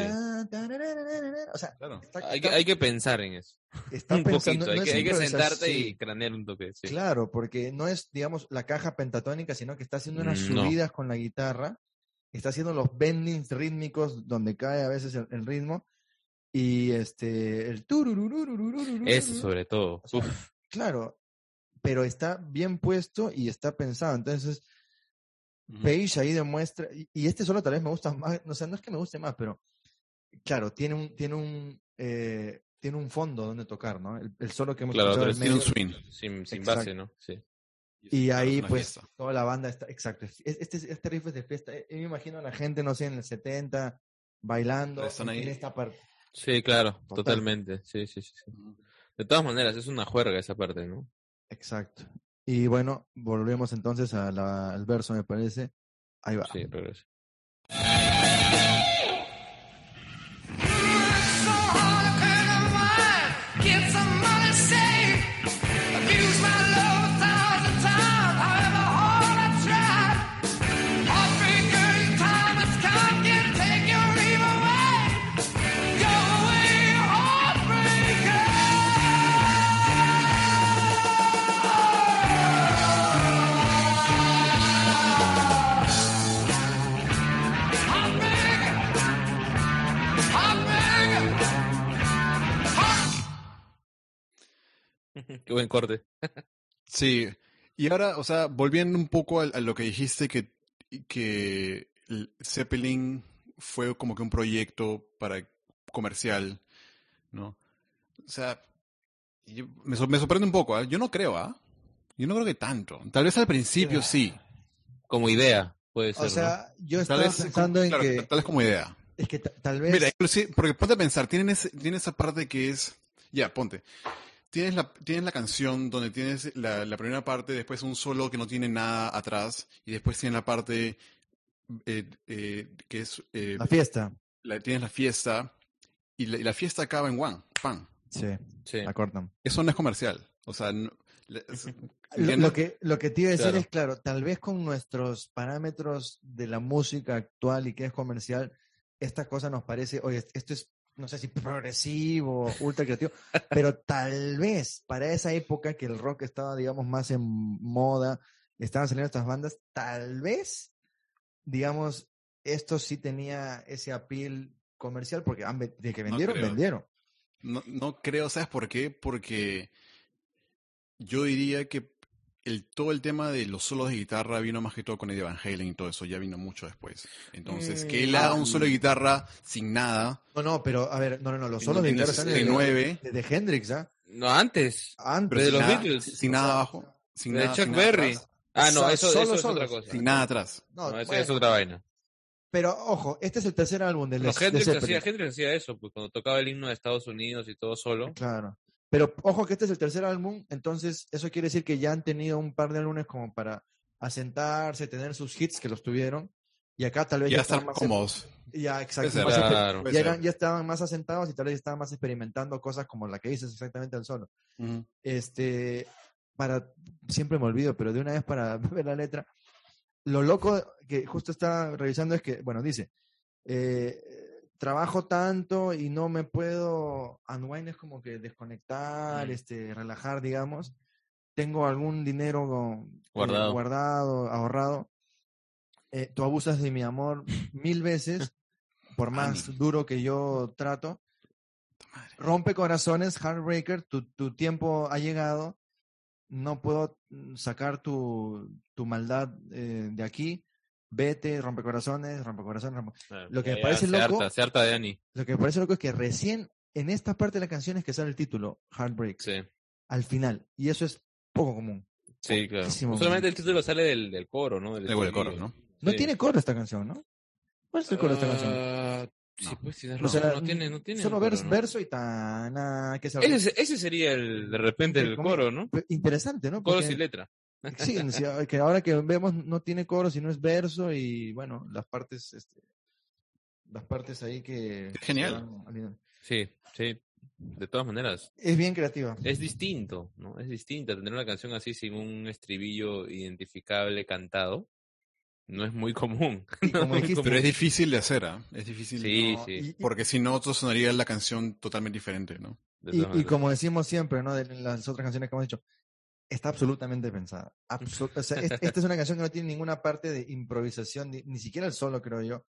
O sea, claro. hay, que, pensar en eso. [laughs] Poquito, hay, que, sentarte y cranear un toque. Claro, porque no es, digamos, la caja pentatónica, sino que está haciendo unas mm, subidas con la guitarra, está haciendo los bendings rítmicos donde cae a veces el, ritmo, y este, el Eso sobre todo. Claro, pero está bien puesto y está pensado. Entonces Page ahí demuestra, y, y este solo tal vez me gusta más, o sea, no es que me guste más, pero claro, tiene un, tiene un, eh, tiene un fondo donde tocar, ¿no? El, el solo que hemos Claro, escuchado un swing. sin, sin base, ¿no? Sí. y Claro, es ahí pues fiesta. toda la banda está, exacto, es- este, este riff es de fiesta, eh, yo me imagino a la gente, no sé, en el 70, bailando Están en, en ahí. esta parte. Sí, claro, Total. totalmente. Sí, sí, sí, sí. De todas maneras, es una juerga esa parte, ¿no? Exacto. Y bueno, volvemos entonces al verso, me parece. Ahí va. Sí, buen corte. Sí. Y ahora, o sea, volviendo un poco a, a lo que dijiste, que, que el Zeppelin fue como que un proyecto para comercial, ¿no? O sea, yo- me, me sorprende un poco, ¿ah? Yo no creo, ¿ah? Yo no creo que tanto. Tal vez al principio sí. Como idea, puede ser. O sea, yo Tal estaba vez, pensando en claro, que, tal vez como idea. es que ta- tal vez... Mira, inclusive, porque ponte a pensar, tienen, ese- tienen esa parte que es, ya, ponte, tienes la, tienes la canción donde tienes la, la primera parte, después un solo que no tiene nada atrás, y después tienes la parte eh, eh, que es, eh, la fiesta. la- tienes la fiesta, y la, y la fiesta acaba en one, pan. Sí. Sí. la cortan. Eso no es comercial. O sea, no- le- es- [laughs] Lo, que, lo que te iba a decir Claro. es, claro, tal vez con nuestros parámetros de la música actual y que es comercial, esta cosa nos parece, oye, esto es, no sé si progresivo, ultra creativo, [laughs] pero tal vez para esa época que el rock estaba, digamos, más en moda, estaban saliendo estas bandas, tal vez, digamos, esto sí tenía ese appeal comercial, porque han de que vendieron, vendieron. No, no creo, ¿sabes por qué? Porque yo diría que el, todo el tema de los solos de guitarra vino más que todo con Eddie Van Halen y todo eso, ya vino mucho después. Entonces, que él Mm, haga ah, un solo de guitarra sin nada, No, no, pero a ver, no, no, no, los solos de guitarra están desde, 69, desde Hendrix, ¿ah? No, antes. Antes. Pero de sin los nada, Beatles. sin nada abajo. Sin de nada, Chuck sin nada Berry. atrás, Ah, no, eso, solo, eso es solo. otra cosa. Sin nada atrás. No, No, eso bueno, es otra vaina. Pero ojo, este es el tercer álbum de, Los de Hendrix Zeppelin. hacía, Hendrix hacía eso, pues cuando tocaba el himno de Estados Unidos y todo solo. Claro. Pero ojo que este es el tercer álbum, entonces eso quiere decir que ya han tenido un par de álbumes como para asentarse, tener sus hits que los tuvieron. Y acá tal vez Ya estaban están más cómodos. Ya, exacto. Ser. Claro. Ya, eran- ya estaban más asentados y tal vez estaban más experimentando cosas como la que dices exactamente al solo. Este, para, siempre me olvido, pero de una vez para [laughs] ver la letra, lo loco que justo estaba revisando es que, bueno, dice, eh, trabajo tanto y no me puedo, unwind es como que desconectar, Mm. este, relajar, digamos, tengo algún dinero eh, Guardado. ahorrado, eh, tú abusas de mi amor mil veces, por [laughs] más duro que yo trato, rompe corazones, Heartbreaker, tu, tu tiempo ha llegado, no puedo mm, sacar tu, tu maldad eh, de aquí, vete, rompe corazones, rompe corazones, rompe... Lo que me parece se loco- harta, se harta de Annie. Lo que me parece loco es que recién en esta parte de la canción es que sale el título, Heartbreak, Sí, al final, y eso es poco común. sí, claro. Solamente el título sale del, del coro, ¿no? Del Luego el estribillo. coro, ¿no? No Sí. tiene coro esta canción, ¿no? ¿Cuál es el coro de esta canción? Ah, Sí, pues tienes O razón. sea, no tiene, no tiene. Solo un coro, vers- ¿no? verso y tan, que el- Ese, ese sería el, de repente, el coro, ¿no? interesante, ¿no? Coro Porque- y letra. Sí, que ahora que vemos no tiene coro, sino es verso y bueno, las partes, este, las partes ahí que... Es genial. Sí, sí. De todas maneras, Es bien creativa. es distinto, ¿no? Es distinta. Tener una canción así sin un estribillo identificable cantado no es muy común. [laughs] Como No es muy dijiste- común. Pero es difícil de hacer, ¿ah? Es difícil. Sí, ¿no? sí. Porque si no, otro sonaría la canción totalmente diferente, ¿no? Y, y como decimos siempre, ¿no? De las otras canciones que hemos dicho, está absolutamente pensada. Absol- o sea, es- esta es una canción que no tiene ninguna parte de improvisación, ni, ni siquiera el solo, creo yo.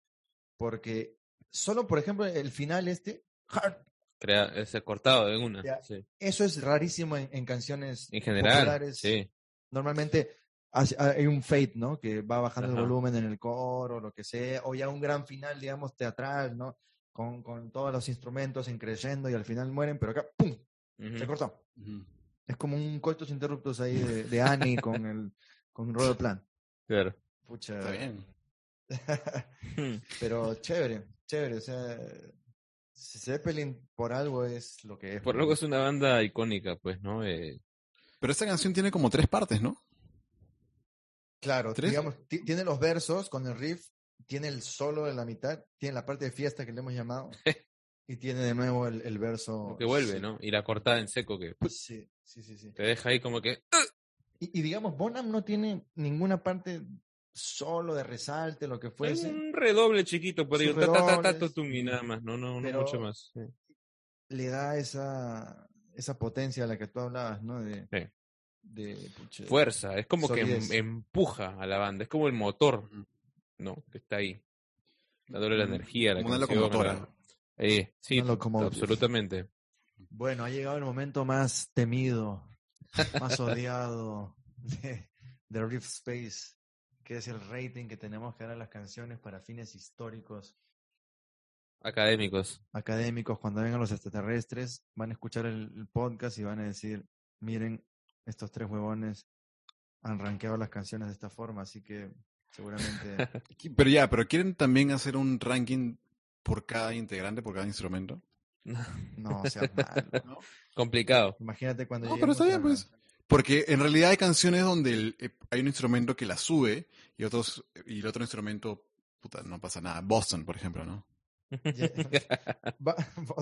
Porque solo, por ejemplo, el final este, hard, Crea, ese cortado en una. Ya. sí. eso es rarísimo en, en canciones En general, populares. sí. Normalmente hace- hay un fade, ¿no? Que va bajando el Ajá. volumen en el coro, lo que sea, o ya un gran final, digamos, teatral, ¿no? Con, con todos los instrumentos en creciendo y al final mueren, pero acá, ¡pum! Ujú. Se cortó. Ujú. Es como un coitus interruptus ahí de, de Annie con el con Robert Plant. Claro. Pucha. Está bien. [laughs] Pero chévere, chévere. O sea, Zeppelin por algo es lo que es. Por luego es una banda icónica, pues, ¿no? Eh, Pero esta canción tiene como tres partes, ¿no? Claro, ¿Tres? digamos, ti- tiene los versos con el riff, tiene el solo de la mitad, tiene la parte de fiesta que le hemos llamado, [laughs] y tiene de nuevo el, el verso. que vuelve, sí. ¿no? Y la cortada en seco que Sí, sí, sí, sí. te deja ahí como que... Y, y digamos, Bonham no tiene ninguna parte solo de resalte, lo que Hay fuese. un redoble chiquito por ahí, ta, ta, ta, y nada más, no, no, no mucho más. Sí. le da esa, esa potencia a la que tú hablabas, ¿no? De, Sí. de Fuerza, es como que em- empuja a la banda, es como el motor. ¿no? Que está ahí, dándole la energía a la como canción, a locomotora. la- Eh, sí, Una locomotora. absolutamente. Bueno, ha llegado el momento más temido, más odiado de, de Rift Space, que es el rating que tenemos que dar a las canciones para fines históricos, Académicos. académicos. Cuando vengan los extraterrestres, van a escuchar el, el podcast y van a decir, miren, estos tres huevones han rankeado las canciones de esta forma, así que seguramente... [laughs] Pero ya, pero ¿quieren también hacer un ranking por cada integrante, por cada instrumento? No, sea malo. ¿No? [laughs] Complicado. Imagínate cuando No, pero está bien, pues. Porque en realidad hay canciones donde el- eh, hay un instrumento que la sube y otros y el otro instrumento, puta, no pasa nada. Boston, por ejemplo, ¿no? [laughs] Ba-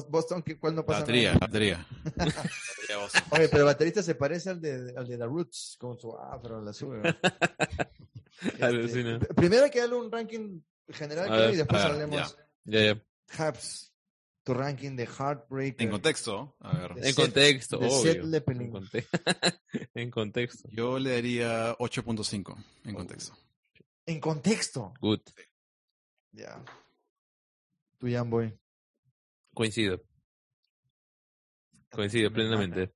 Boston, ¿qué- ¿cuál no pasa Batería, nada? batería. Batería [laughs] Boston. Oye, pero el baterista se parece al de, al de The Roots, con su afro, la sube. ¿no? Este, primero hay que darle un ranking general ver, y después ver, hablemos. Ya, ya. Habs, tu ranking de Heartbreak. En contexto, a ver. En Set- contexto, obvio. En, conte- [laughs] en contexto. Yo le daría 8.5 en contexto. En contexto. Good. Ya. Tu Boy. Coincido. Coincido plenamente.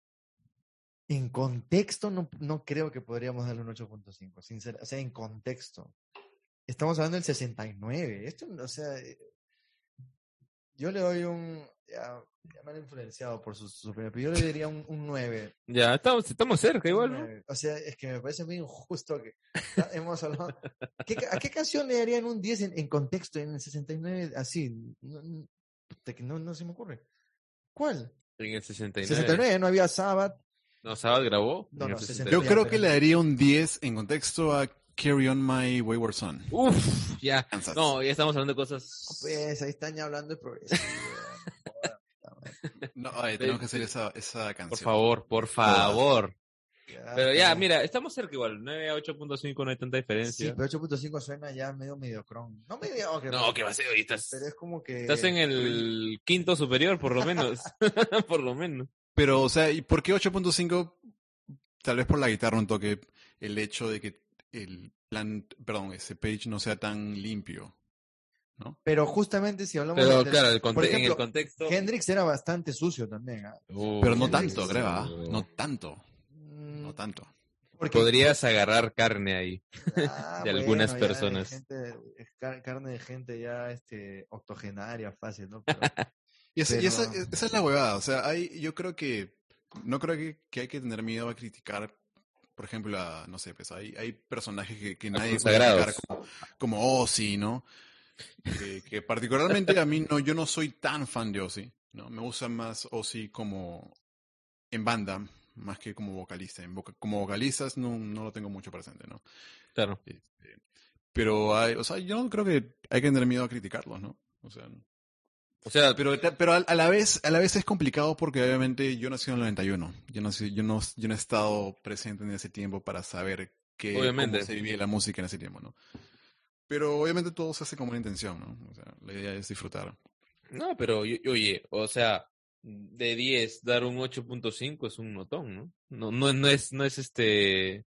En contexto no, no creo que podríamos darle un 8.5, sinceramente. O sea, en contexto. Estamos hablando del 69. Esto, o sea, Yo le doy un. Ya, ya me han influenciado por sus su opinión, pero yo le diría un, un 9. Ya, estamos, estamos cerca igual, ¿no? 9. O sea, es que me parece muy injusto que ya hemos hablado. ¿Qué ca- ¿A qué canción le darían un 10 en, en contexto, en el 69? Así. No, no, no, no se me ocurre. ¿Cuál? En el 69. 69, no había Sabbath. No, Sabbath grabó. No, no, 69. Yo creo que le daría un 10 en contexto a Carry On My Wayward Son. Uf, [laughs] ya. Kansas. No, ya estamos hablando de cosas. Pues ahí están ya hablando de progresivo. [laughs] No, ay, tenemos que hacer esa, esa Por canción. favor, por favor. Ya, Pero ya, mira, estamos cerca igual. 9 a 8.5 no hay tanta Sí, diferencia. pero 8.5 suena ya medio mediocrón. No mediocre. No, que va a ser ahorita. Pero es como que. Estás en el quinto superior, por lo menos. [laughs] por lo menos. Pero, o sea, ¿y por qué 8.5? Tal vez por la guitarra un toque, el hecho de que el plan, perdón, ese page no sea tan limpio. Pero justamente si hablamos Pero de. claro, el en el contexto. Hendrix era bastante sucio también. ¿ah? Uh, Pero no Hendrix, tanto, creo, ¿ah? uh, No tanto, Mm, no tanto. porque- Podrías agarrar carne ahí. Ah, [laughs] de algunas bueno, ya de personas. gente- es car- carne de gente ya este, octogenaria, fácil, ¿no? Pero, [laughs] Y, esa, y esa- Pero- esa es la huevada. O sea, hay, yo creo que, no creo que, que hay que tener miedo a criticar, por ejemplo, a, no sé, pues hay, hay personajes que, que nadie puede como, como Ozzy, ¿no? Que, que particularmente a mí no, yo no soy tan fan de Ozzy, ¿no? Me gusta más Ozzy como en banda, más que como vocalista. En voca- como vocalistas no, no lo tengo mucho presente, ¿no? Claro. Este, pero hay, o sea, yo no creo que hay que tener miedo a criticarlos, ¿no? O sea, O sea, pero, pero a, la vez, a la vez es complicado porque obviamente yo nací en el 91. Yo no, sé- yo no, yo no he estado presente en ese tiempo para saber que, Obviamente. cómo se vivía la música en ese tiempo, ¿no? Pero obviamente todo se hace con una intención, ¿no? O sea, la idea es disfrutar. no, pero oye, o sea, de 10 dar un 8.5 es un notón, ¿no? No, no, no es, no es este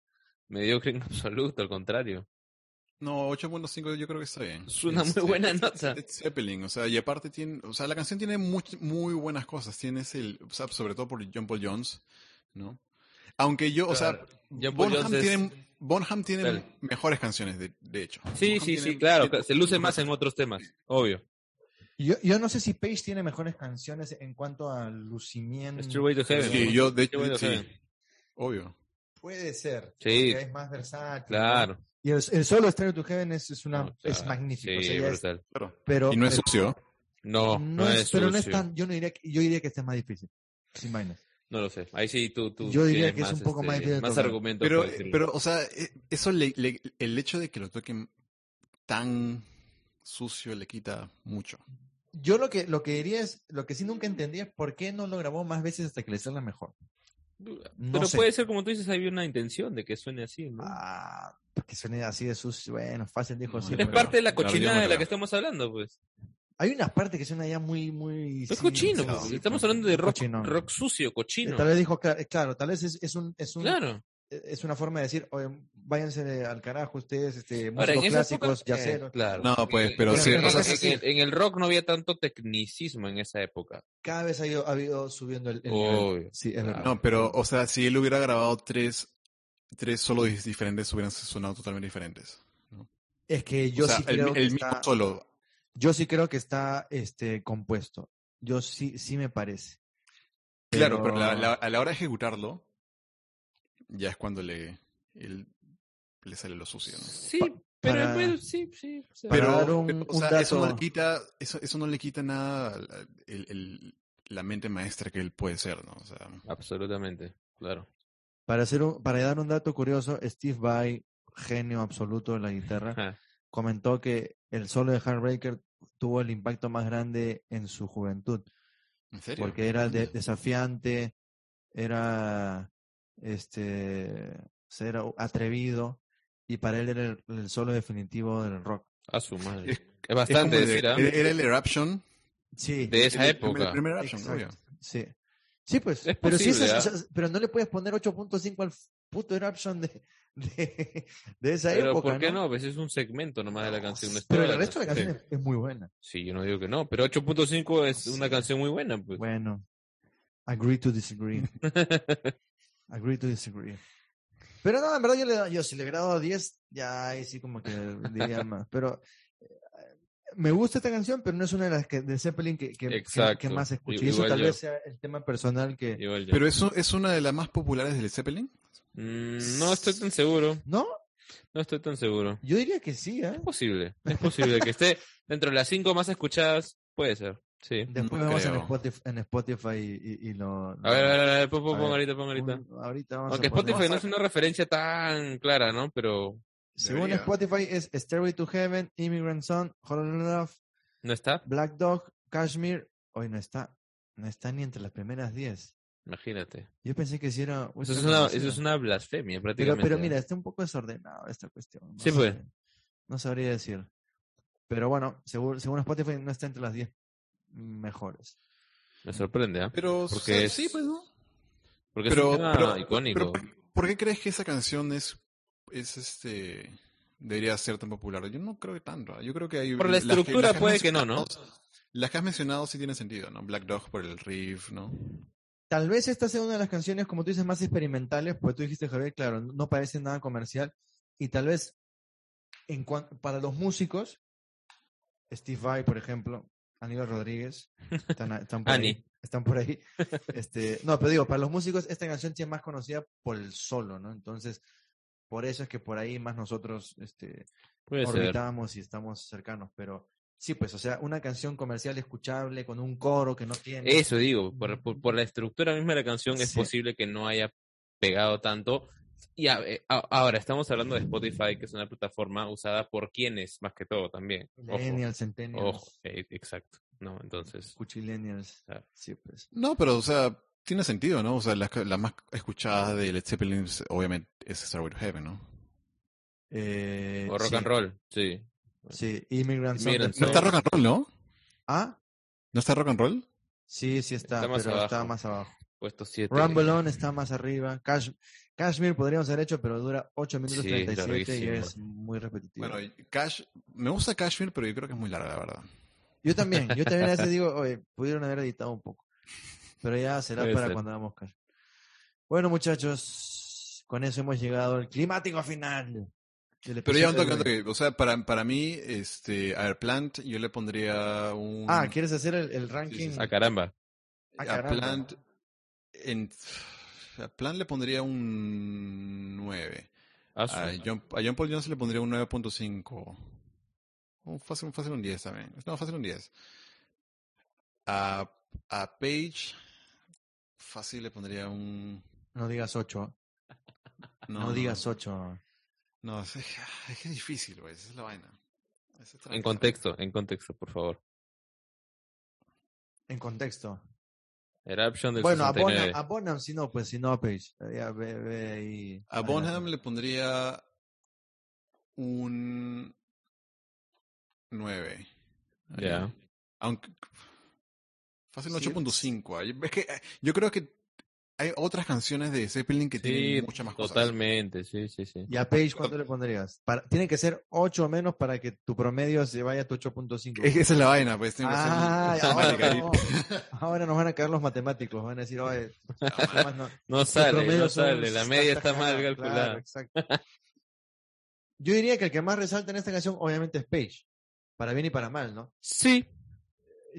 mediocre en [laughs] absoluto, al contrario. No, 8.5 yo creo que está bien. Es una muy Este, buena nota. es Zeppelin, o sea, y aparte tiene, o sea, la canción tiene much- muy buenas cosas. Tienes el, o sea, sobre todo por John Paul Jones, ¿no? Aunque yo, o sea, Claro. John Paul Bonham Jones es- tiene, Bonham tiene mejores canciones, de, de hecho. Sí, Bonham sí, tiene- sí, claro, tiene- se luce más en otros temas, obvio. yo, yo no sé si Page tiene mejores canciones en cuanto a lucimiento. Streetway to Heaven. Sí, yo, de bueno, sí, obvio. Puede ser. Sí. porque Es más versátil. ¿no? Y el, el solo Stereo to Heaven es, es, una, No, o sea, es magnífico. Sí, o sea, es- pero, Y no es pero- sucio. No, no, es, pero no es sucio. tan, yo no diría que, yo diría que este es más difícil. Sin vainas. No lo sé. Ahí sí tú, tú Yo diría que es un poco más este, difícil más tocar. argumento. Pero, pero, o sea, eh, eso le, le- el hecho de que lo toquen tan sucio le quita mucho. Yo lo que, lo que diría es, lo que sí nunca entendí es por qué no lo grabó más veces hasta que le salga mejor. No pero sé. puede ser, como tú dices, hay una intención de que suene así, ¿no? Ah, que suene así de sucio. Bueno, fácil dijo No, sí. yo es pero- creo. parte de la cochinada no de la que estamos hablando, pues. Hay unas partes que suenan ya muy, muy. Es sí, cochino, sí, pues. sí, Estamos pues, hablando de rock, rock sucio, Eh, cochino. Tal vez dijo, cla- claro, tal vez es, es un, es un, Claro. Es una forma de decir, oye, váyanse al carajo ustedes, este, Ahora, músicos esa época, clásicos, eh, yaceros. claro. No, pues, pero Pero sí, en o sea, rock es sí- en, en el rock no había tanto tecnicismo en esa época. Cada vez ha ido, ha ido subiendo el, el nivel. Obvio. Sí, es verdad. no, pero, o sea, si él hubiera grabado tres, tres solos diferentes, hubieran sonado totalmente diferentes. Es que yo o sea, sí el, creo que el mismo está, solo. yo sí creo que está, este, compuesto. Yo sí, sí me parece. Claro, pero la- la- a la hora de ejecutarlo, ya es cuando le, él- le sale lo sucio, ¿no? Sí, Pa- pero para- bueno, sí, sí. o sea, Para Pero, un- o sea, eso no le quita, eso, eso no le quita nada al- el- el- la mente maestra que él puede ser, ¿no? O sea, Absolutamente, claro. Para, hacer un- para dar un dato curioso, Steve Vai, genio absoluto de la guitarra, Ajá. comentó que el solo de Heartbreaker tuvo el impacto más grande en su juventud, ¿en serio? porque era de- desafiante, era este ser atrevido y para él era el, el solo definitivo del rock. A su madre. Es- Es Es bastante el de- decir, ¿ah? era- Era el Eruption. Sí, De esa el- el época. primer- primer Eruption, obvio. sí. Sí, pues, Es pero sí posible, ¿ah? pero no le puedes poner 8.5 al puto Eruption de, de, de esa Pero época, ¿por qué no? no? Pues es un segmento nomás de la canción. no es Pero el resto de la canción. canción es, es muy buena. Sí, yo no digo que no, pero 8.5 es una Sí. canción muy buena, pues. Bueno, agree to disagree. [laughs] Agree to disagree. Pero no, en verdad yo, le, yo si le grado 10, ya ahí sí como que diría más. Pero eh, me gusta esta canción, pero no es una de las que, de Zeppelin que, que, que- Exacto. que más escucho. I- Y eso tal yo. vez sea el tema personal que... Pero eso es una de las más populares del Zeppelin. Mm, no estoy tan seguro. ¿No? No estoy tan seguro. Yo diría que sí, ¿eh? Es posible. Es posible que esté dentro de las cinco más escuchadas. Puede ser. Sí. Después No vamos en. Spotify, en Spotify y, y- y lo... A ver, a ver, a ver, pon, pon, pon ahorita, pon ahorita. un- ahorita vamos Aunque a Spotify no es una referencia tan clara, ¿no? Pero Según Debería. Spotify es Stairway to Heaven, Immigrant Song, Hollow Love, no está. Black Dog, Kashmir. Hoy no está. No está ni entre las primeras 10. Imagínate. Yo pensé que era... Eso es una, conocida. eso es una blasfemia, prácticamente. pero mira, está un poco desordenado esta cuestión. No Sí, pues. No sabría decir. Pero bueno, según, según Spotify no está entre las 10 mejores. Me sorprende, ¿ah? Pero Porque o sea, es- sí, pues no. Porque Pero, es un tema pero, icónico. pero, ¿por qué crees que esa canción es, es este, debería ser tan popular? Yo no creo que tanto. ¿ah? Yo creo que hay Por la las que- estructura puede que no, ¿no? Las que has mencionado sí tienen sentido, ¿no? Black Dog por el riff, ¿no? Tal vez esta sea una de las canciones, como tú dices, más experimentales, porque tú dijiste, Javier, claro, no parece nada comercial. Y tal vez, en para los músicos, Steve Vai, por ejemplo, Aníbal Rodríguez, están, [laughs] por ahí. Ani. Están por ahí. Este, no, pero digo, para los músicos, esta canción sí es más conocida por el solo, ¿no? Entonces, por eso es que por ahí más nosotros este, Puede ser. orbitamos y estamos cercanos. Pero sí, pues, o sea, una canción comercial escuchable con un coro que no tiene. Eso digo, por, por- por la estructura misma de la canción es posible que no haya pegado tanto. Y a- eh, a- ahora estamos hablando de Spotify, que es una plataforma usada por quienes, más que todo también. Millennials, Centennials, ojo, eh, exacto. No, entonces, Cuchillennials. Sí, pues. No, pero, o sea, tiene sentido, ¿no? O sea, la, la más escuchada de Led Zeppelin, es- obviamente, es Starway to Heaven, ¿no? Eh, o rock sí, and roll, sí. Sí, Immigrant No está rock and roll, ¿no? Ah, ¿No está rock and roll? sí, sí está, Está más pero está abajo. más abajo. Puesto 7. Rumble On está más arriba. Cash, Kashmir podríamos haber hecho, pero dura 8 minutos Sí, 37 y es muy repetitivo. Bueno, Cash, me gusta Cashmere, pero yo creo que es muy larga, la verdad. yo también, yo también a veces [laughs] digo, oye, pudieron haber editado un poco. Pero ya será Puede para ser. cuando hagamos Cash. Bueno, muchachos, con eso hemos llegado al climático final. Pero ya un toque, toque. O sea, para, para mí, este, a ver, Plant, yo le pondría un... Ah, ¿quieres hacer el, el ranking? sí. Ah, caramba. Ah, a caramba. Plant, en, a Plant le pondría un 9. Ah, A John, a John Paul Jones le pondría un 9.5. Un fácil, un fácil un 10 también. No, fácil un 10. A, a Page, fácil le pondría un... No digas 8. [laughs] No, No, digas 8. No, es, es que es difícil, güey. Esa es la vaina. Es en contexto, en contexto, por favor. En contexto. Eruption del Bueno, a 69. Bonham, a Bonham si no, pues si no a Page. Ya, ve, ve ahí. A Bonham le pondría un 9. Ya. Aunque. Fácil un Sí, 8.5. Ay, Es que eh, yo creo que hay otras canciones de Zeppelin que Sí, tienen muchas más cosas. totalmente, sí, sí, sí. ¿Y a Page cuánto le pondrías? Para, tiene que ser 8 o menos para que tu promedio se vaya a tu 8.5. Es que esa es la vaina, pues. tiene que ser Ah, [laughs] ahora, no. ahora nos van a caer los matemáticos. Van a decir, oye, no, No sale, no sale. La media está mal calculada. claro, exacto. Yo diría que el que más resalta en esta canción, obviamente, es Page. Para bien y para mal, ¿no? Sí,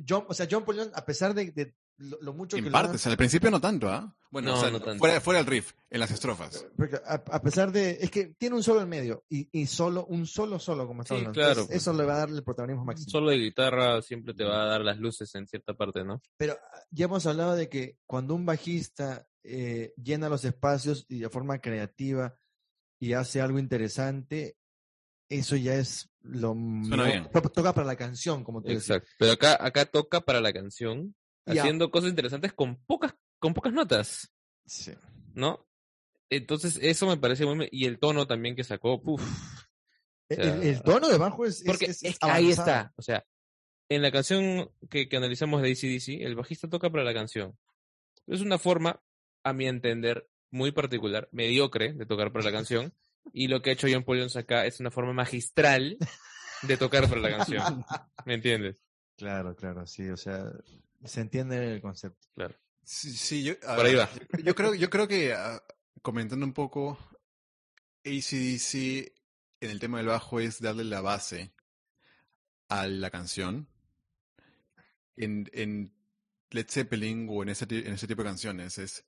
John, o sea, John Paul a pesar de, de lo, lo mucho que En lo han- al principio no tanto, ¿ah? Bueno, No, o sea, no tanto. fuera, fuera el riff, en las estrofas. Porque a, a pesar de. Es que tiene un solo en medio. Y, y solo, un solo solo, como estamos Sí, hablando. claro, Entonces, pues. Eso le va a darle el protagonismo máximo. solo de guitarra siempre te va a dar las luces en cierta parte, ¿no? Pero ah, ya hemos hablado de que cuando un bajista eh, llena los espacios y de forma creativa y hace algo interesante, eso ya es lo Suena bien. To- Toca para la canción, como tú decías. Exacto. Pero acá, acá toca para la canción, Ya. haciendo cosas interesantes con pocas, con pocas notas, Sí. ¿no? Entonces, eso me parece muy... Y el tono también que sacó, puf. O sea, el- el tono de bajo es. es- Porque es es que ahí está. O sea, en la canción que, que analizamos de ACDC, el bajista toca para la canción. Es una forma, a mi entender, muy particular, mediocre de tocar para la canción. [laughs] Y lo que ha hecho John Paul Jones acá es una forma magistral de tocar para la canción. [laughs] ¿Me entiendes? Claro, claro, sí. O sea, se entiende el concepto. Claro. Sí, sí, yo, a Por ahí ver, va. Yo, yo creo, yo creo que, ah, comentando un poco, ACDC en el tema del bajo es darle la base a la canción. En, en Led Zeppelin o en ese, ti- en ese tipo de canciones es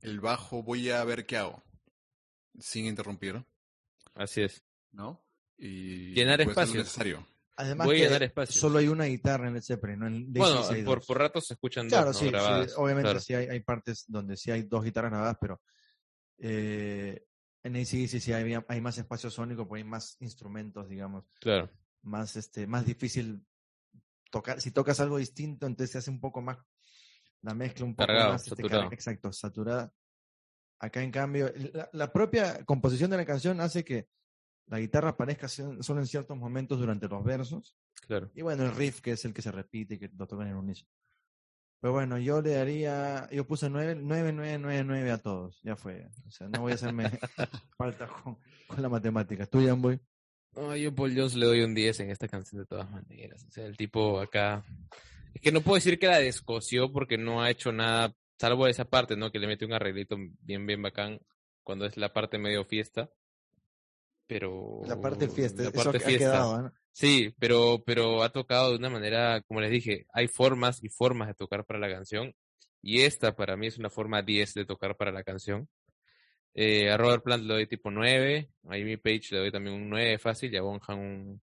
el bajo, voy a ver qué hago, sin interrumpir, Así es. ¿no? Y Llenar espacios. necesario. Además Voy a que llenar espacios. solo hay una guitarra en el Zeppelin, no en Bueno, DC-6 hay por, por ratos se escuchan Claro, dos, ¿no? sí, sí, grabadas. obviamente Claro. sí hay, hay partes donde sí hay dos guitarras grabadas, pero eh, en ACDC sí hay, hay más espacio sónico, porque hay más instrumentos, digamos, Claro. más, este, más difícil tocar. Si tocas algo distinto, entonces se hace un poco más, la mezcla un poco Cargado, más, este, saturado. car- exacto, saturada. Acá en cambio, la, la propia composición de la canción hace que la guitarra aparezca solo en ciertos momentos durante los versos. Claro. Y bueno, el riff, que es el que se repite y que lo tocan en unísono. Pero bueno, yo le daría, yo puse 9, 9, 9, 9, 9 a todos. Ya fue. O sea, no voy a hacerme [laughs] falta con, con la matemática. ¿Tú, Boy? No, yo Paul Jones le doy un 10 en esta canción de todas maneras. O sea, el tipo acá. Es que no puedo decir que la descoció porque no ha hecho nada, salvo esa parte, ¿no? Que le mete un arreglito bien, bien bacán cuando es la parte medio fiesta. Pero. La parte fiesta, la eso que ha fiesta. quedado, ¿no? Sí, pero, pero ha tocado de una manera, como les dije, hay formas y formas de tocar para la canción. Y esta para mí es una forma 10 de tocar para la canción. Eh, a Robert Plant le doy tipo 9, a Amy Page le doy también un 9 fácil y a Bonham un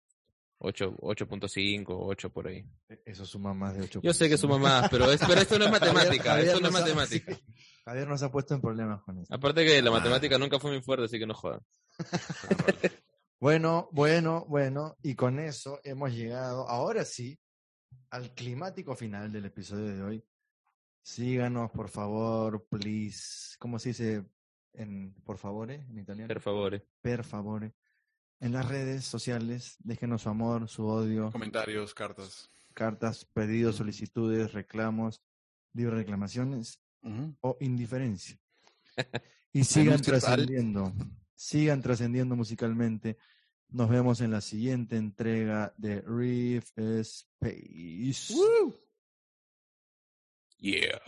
8, 8.5, 8 por ahí. Eso suma más de 8 Yo sé que suma más, pero, es, pero esto no es [laughs] matemática, esto no es matemática. Javier nos ha puesto en problemas con eso. Aparte que la matemática nunca fue muy fuerte, así que no jodan. [laughs] Bueno, bueno, bueno. Y con eso hemos llegado, ahora sí, al climático final del episodio de hoy. Síganos, por favor, please. ¿Cómo se dice en por favore en italiano? Per favore. per favore. En las redes sociales, déjenos su amor, su odio, Comentarios, cartas. cartas, pedidos, solicitudes, reclamos, libres reclamaciones O indiferencia. [laughs] Y sigan trascendiendo, sigan trascendiendo musicalmente. Nos vemos en la siguiente entrega de Reef Space. Yeah.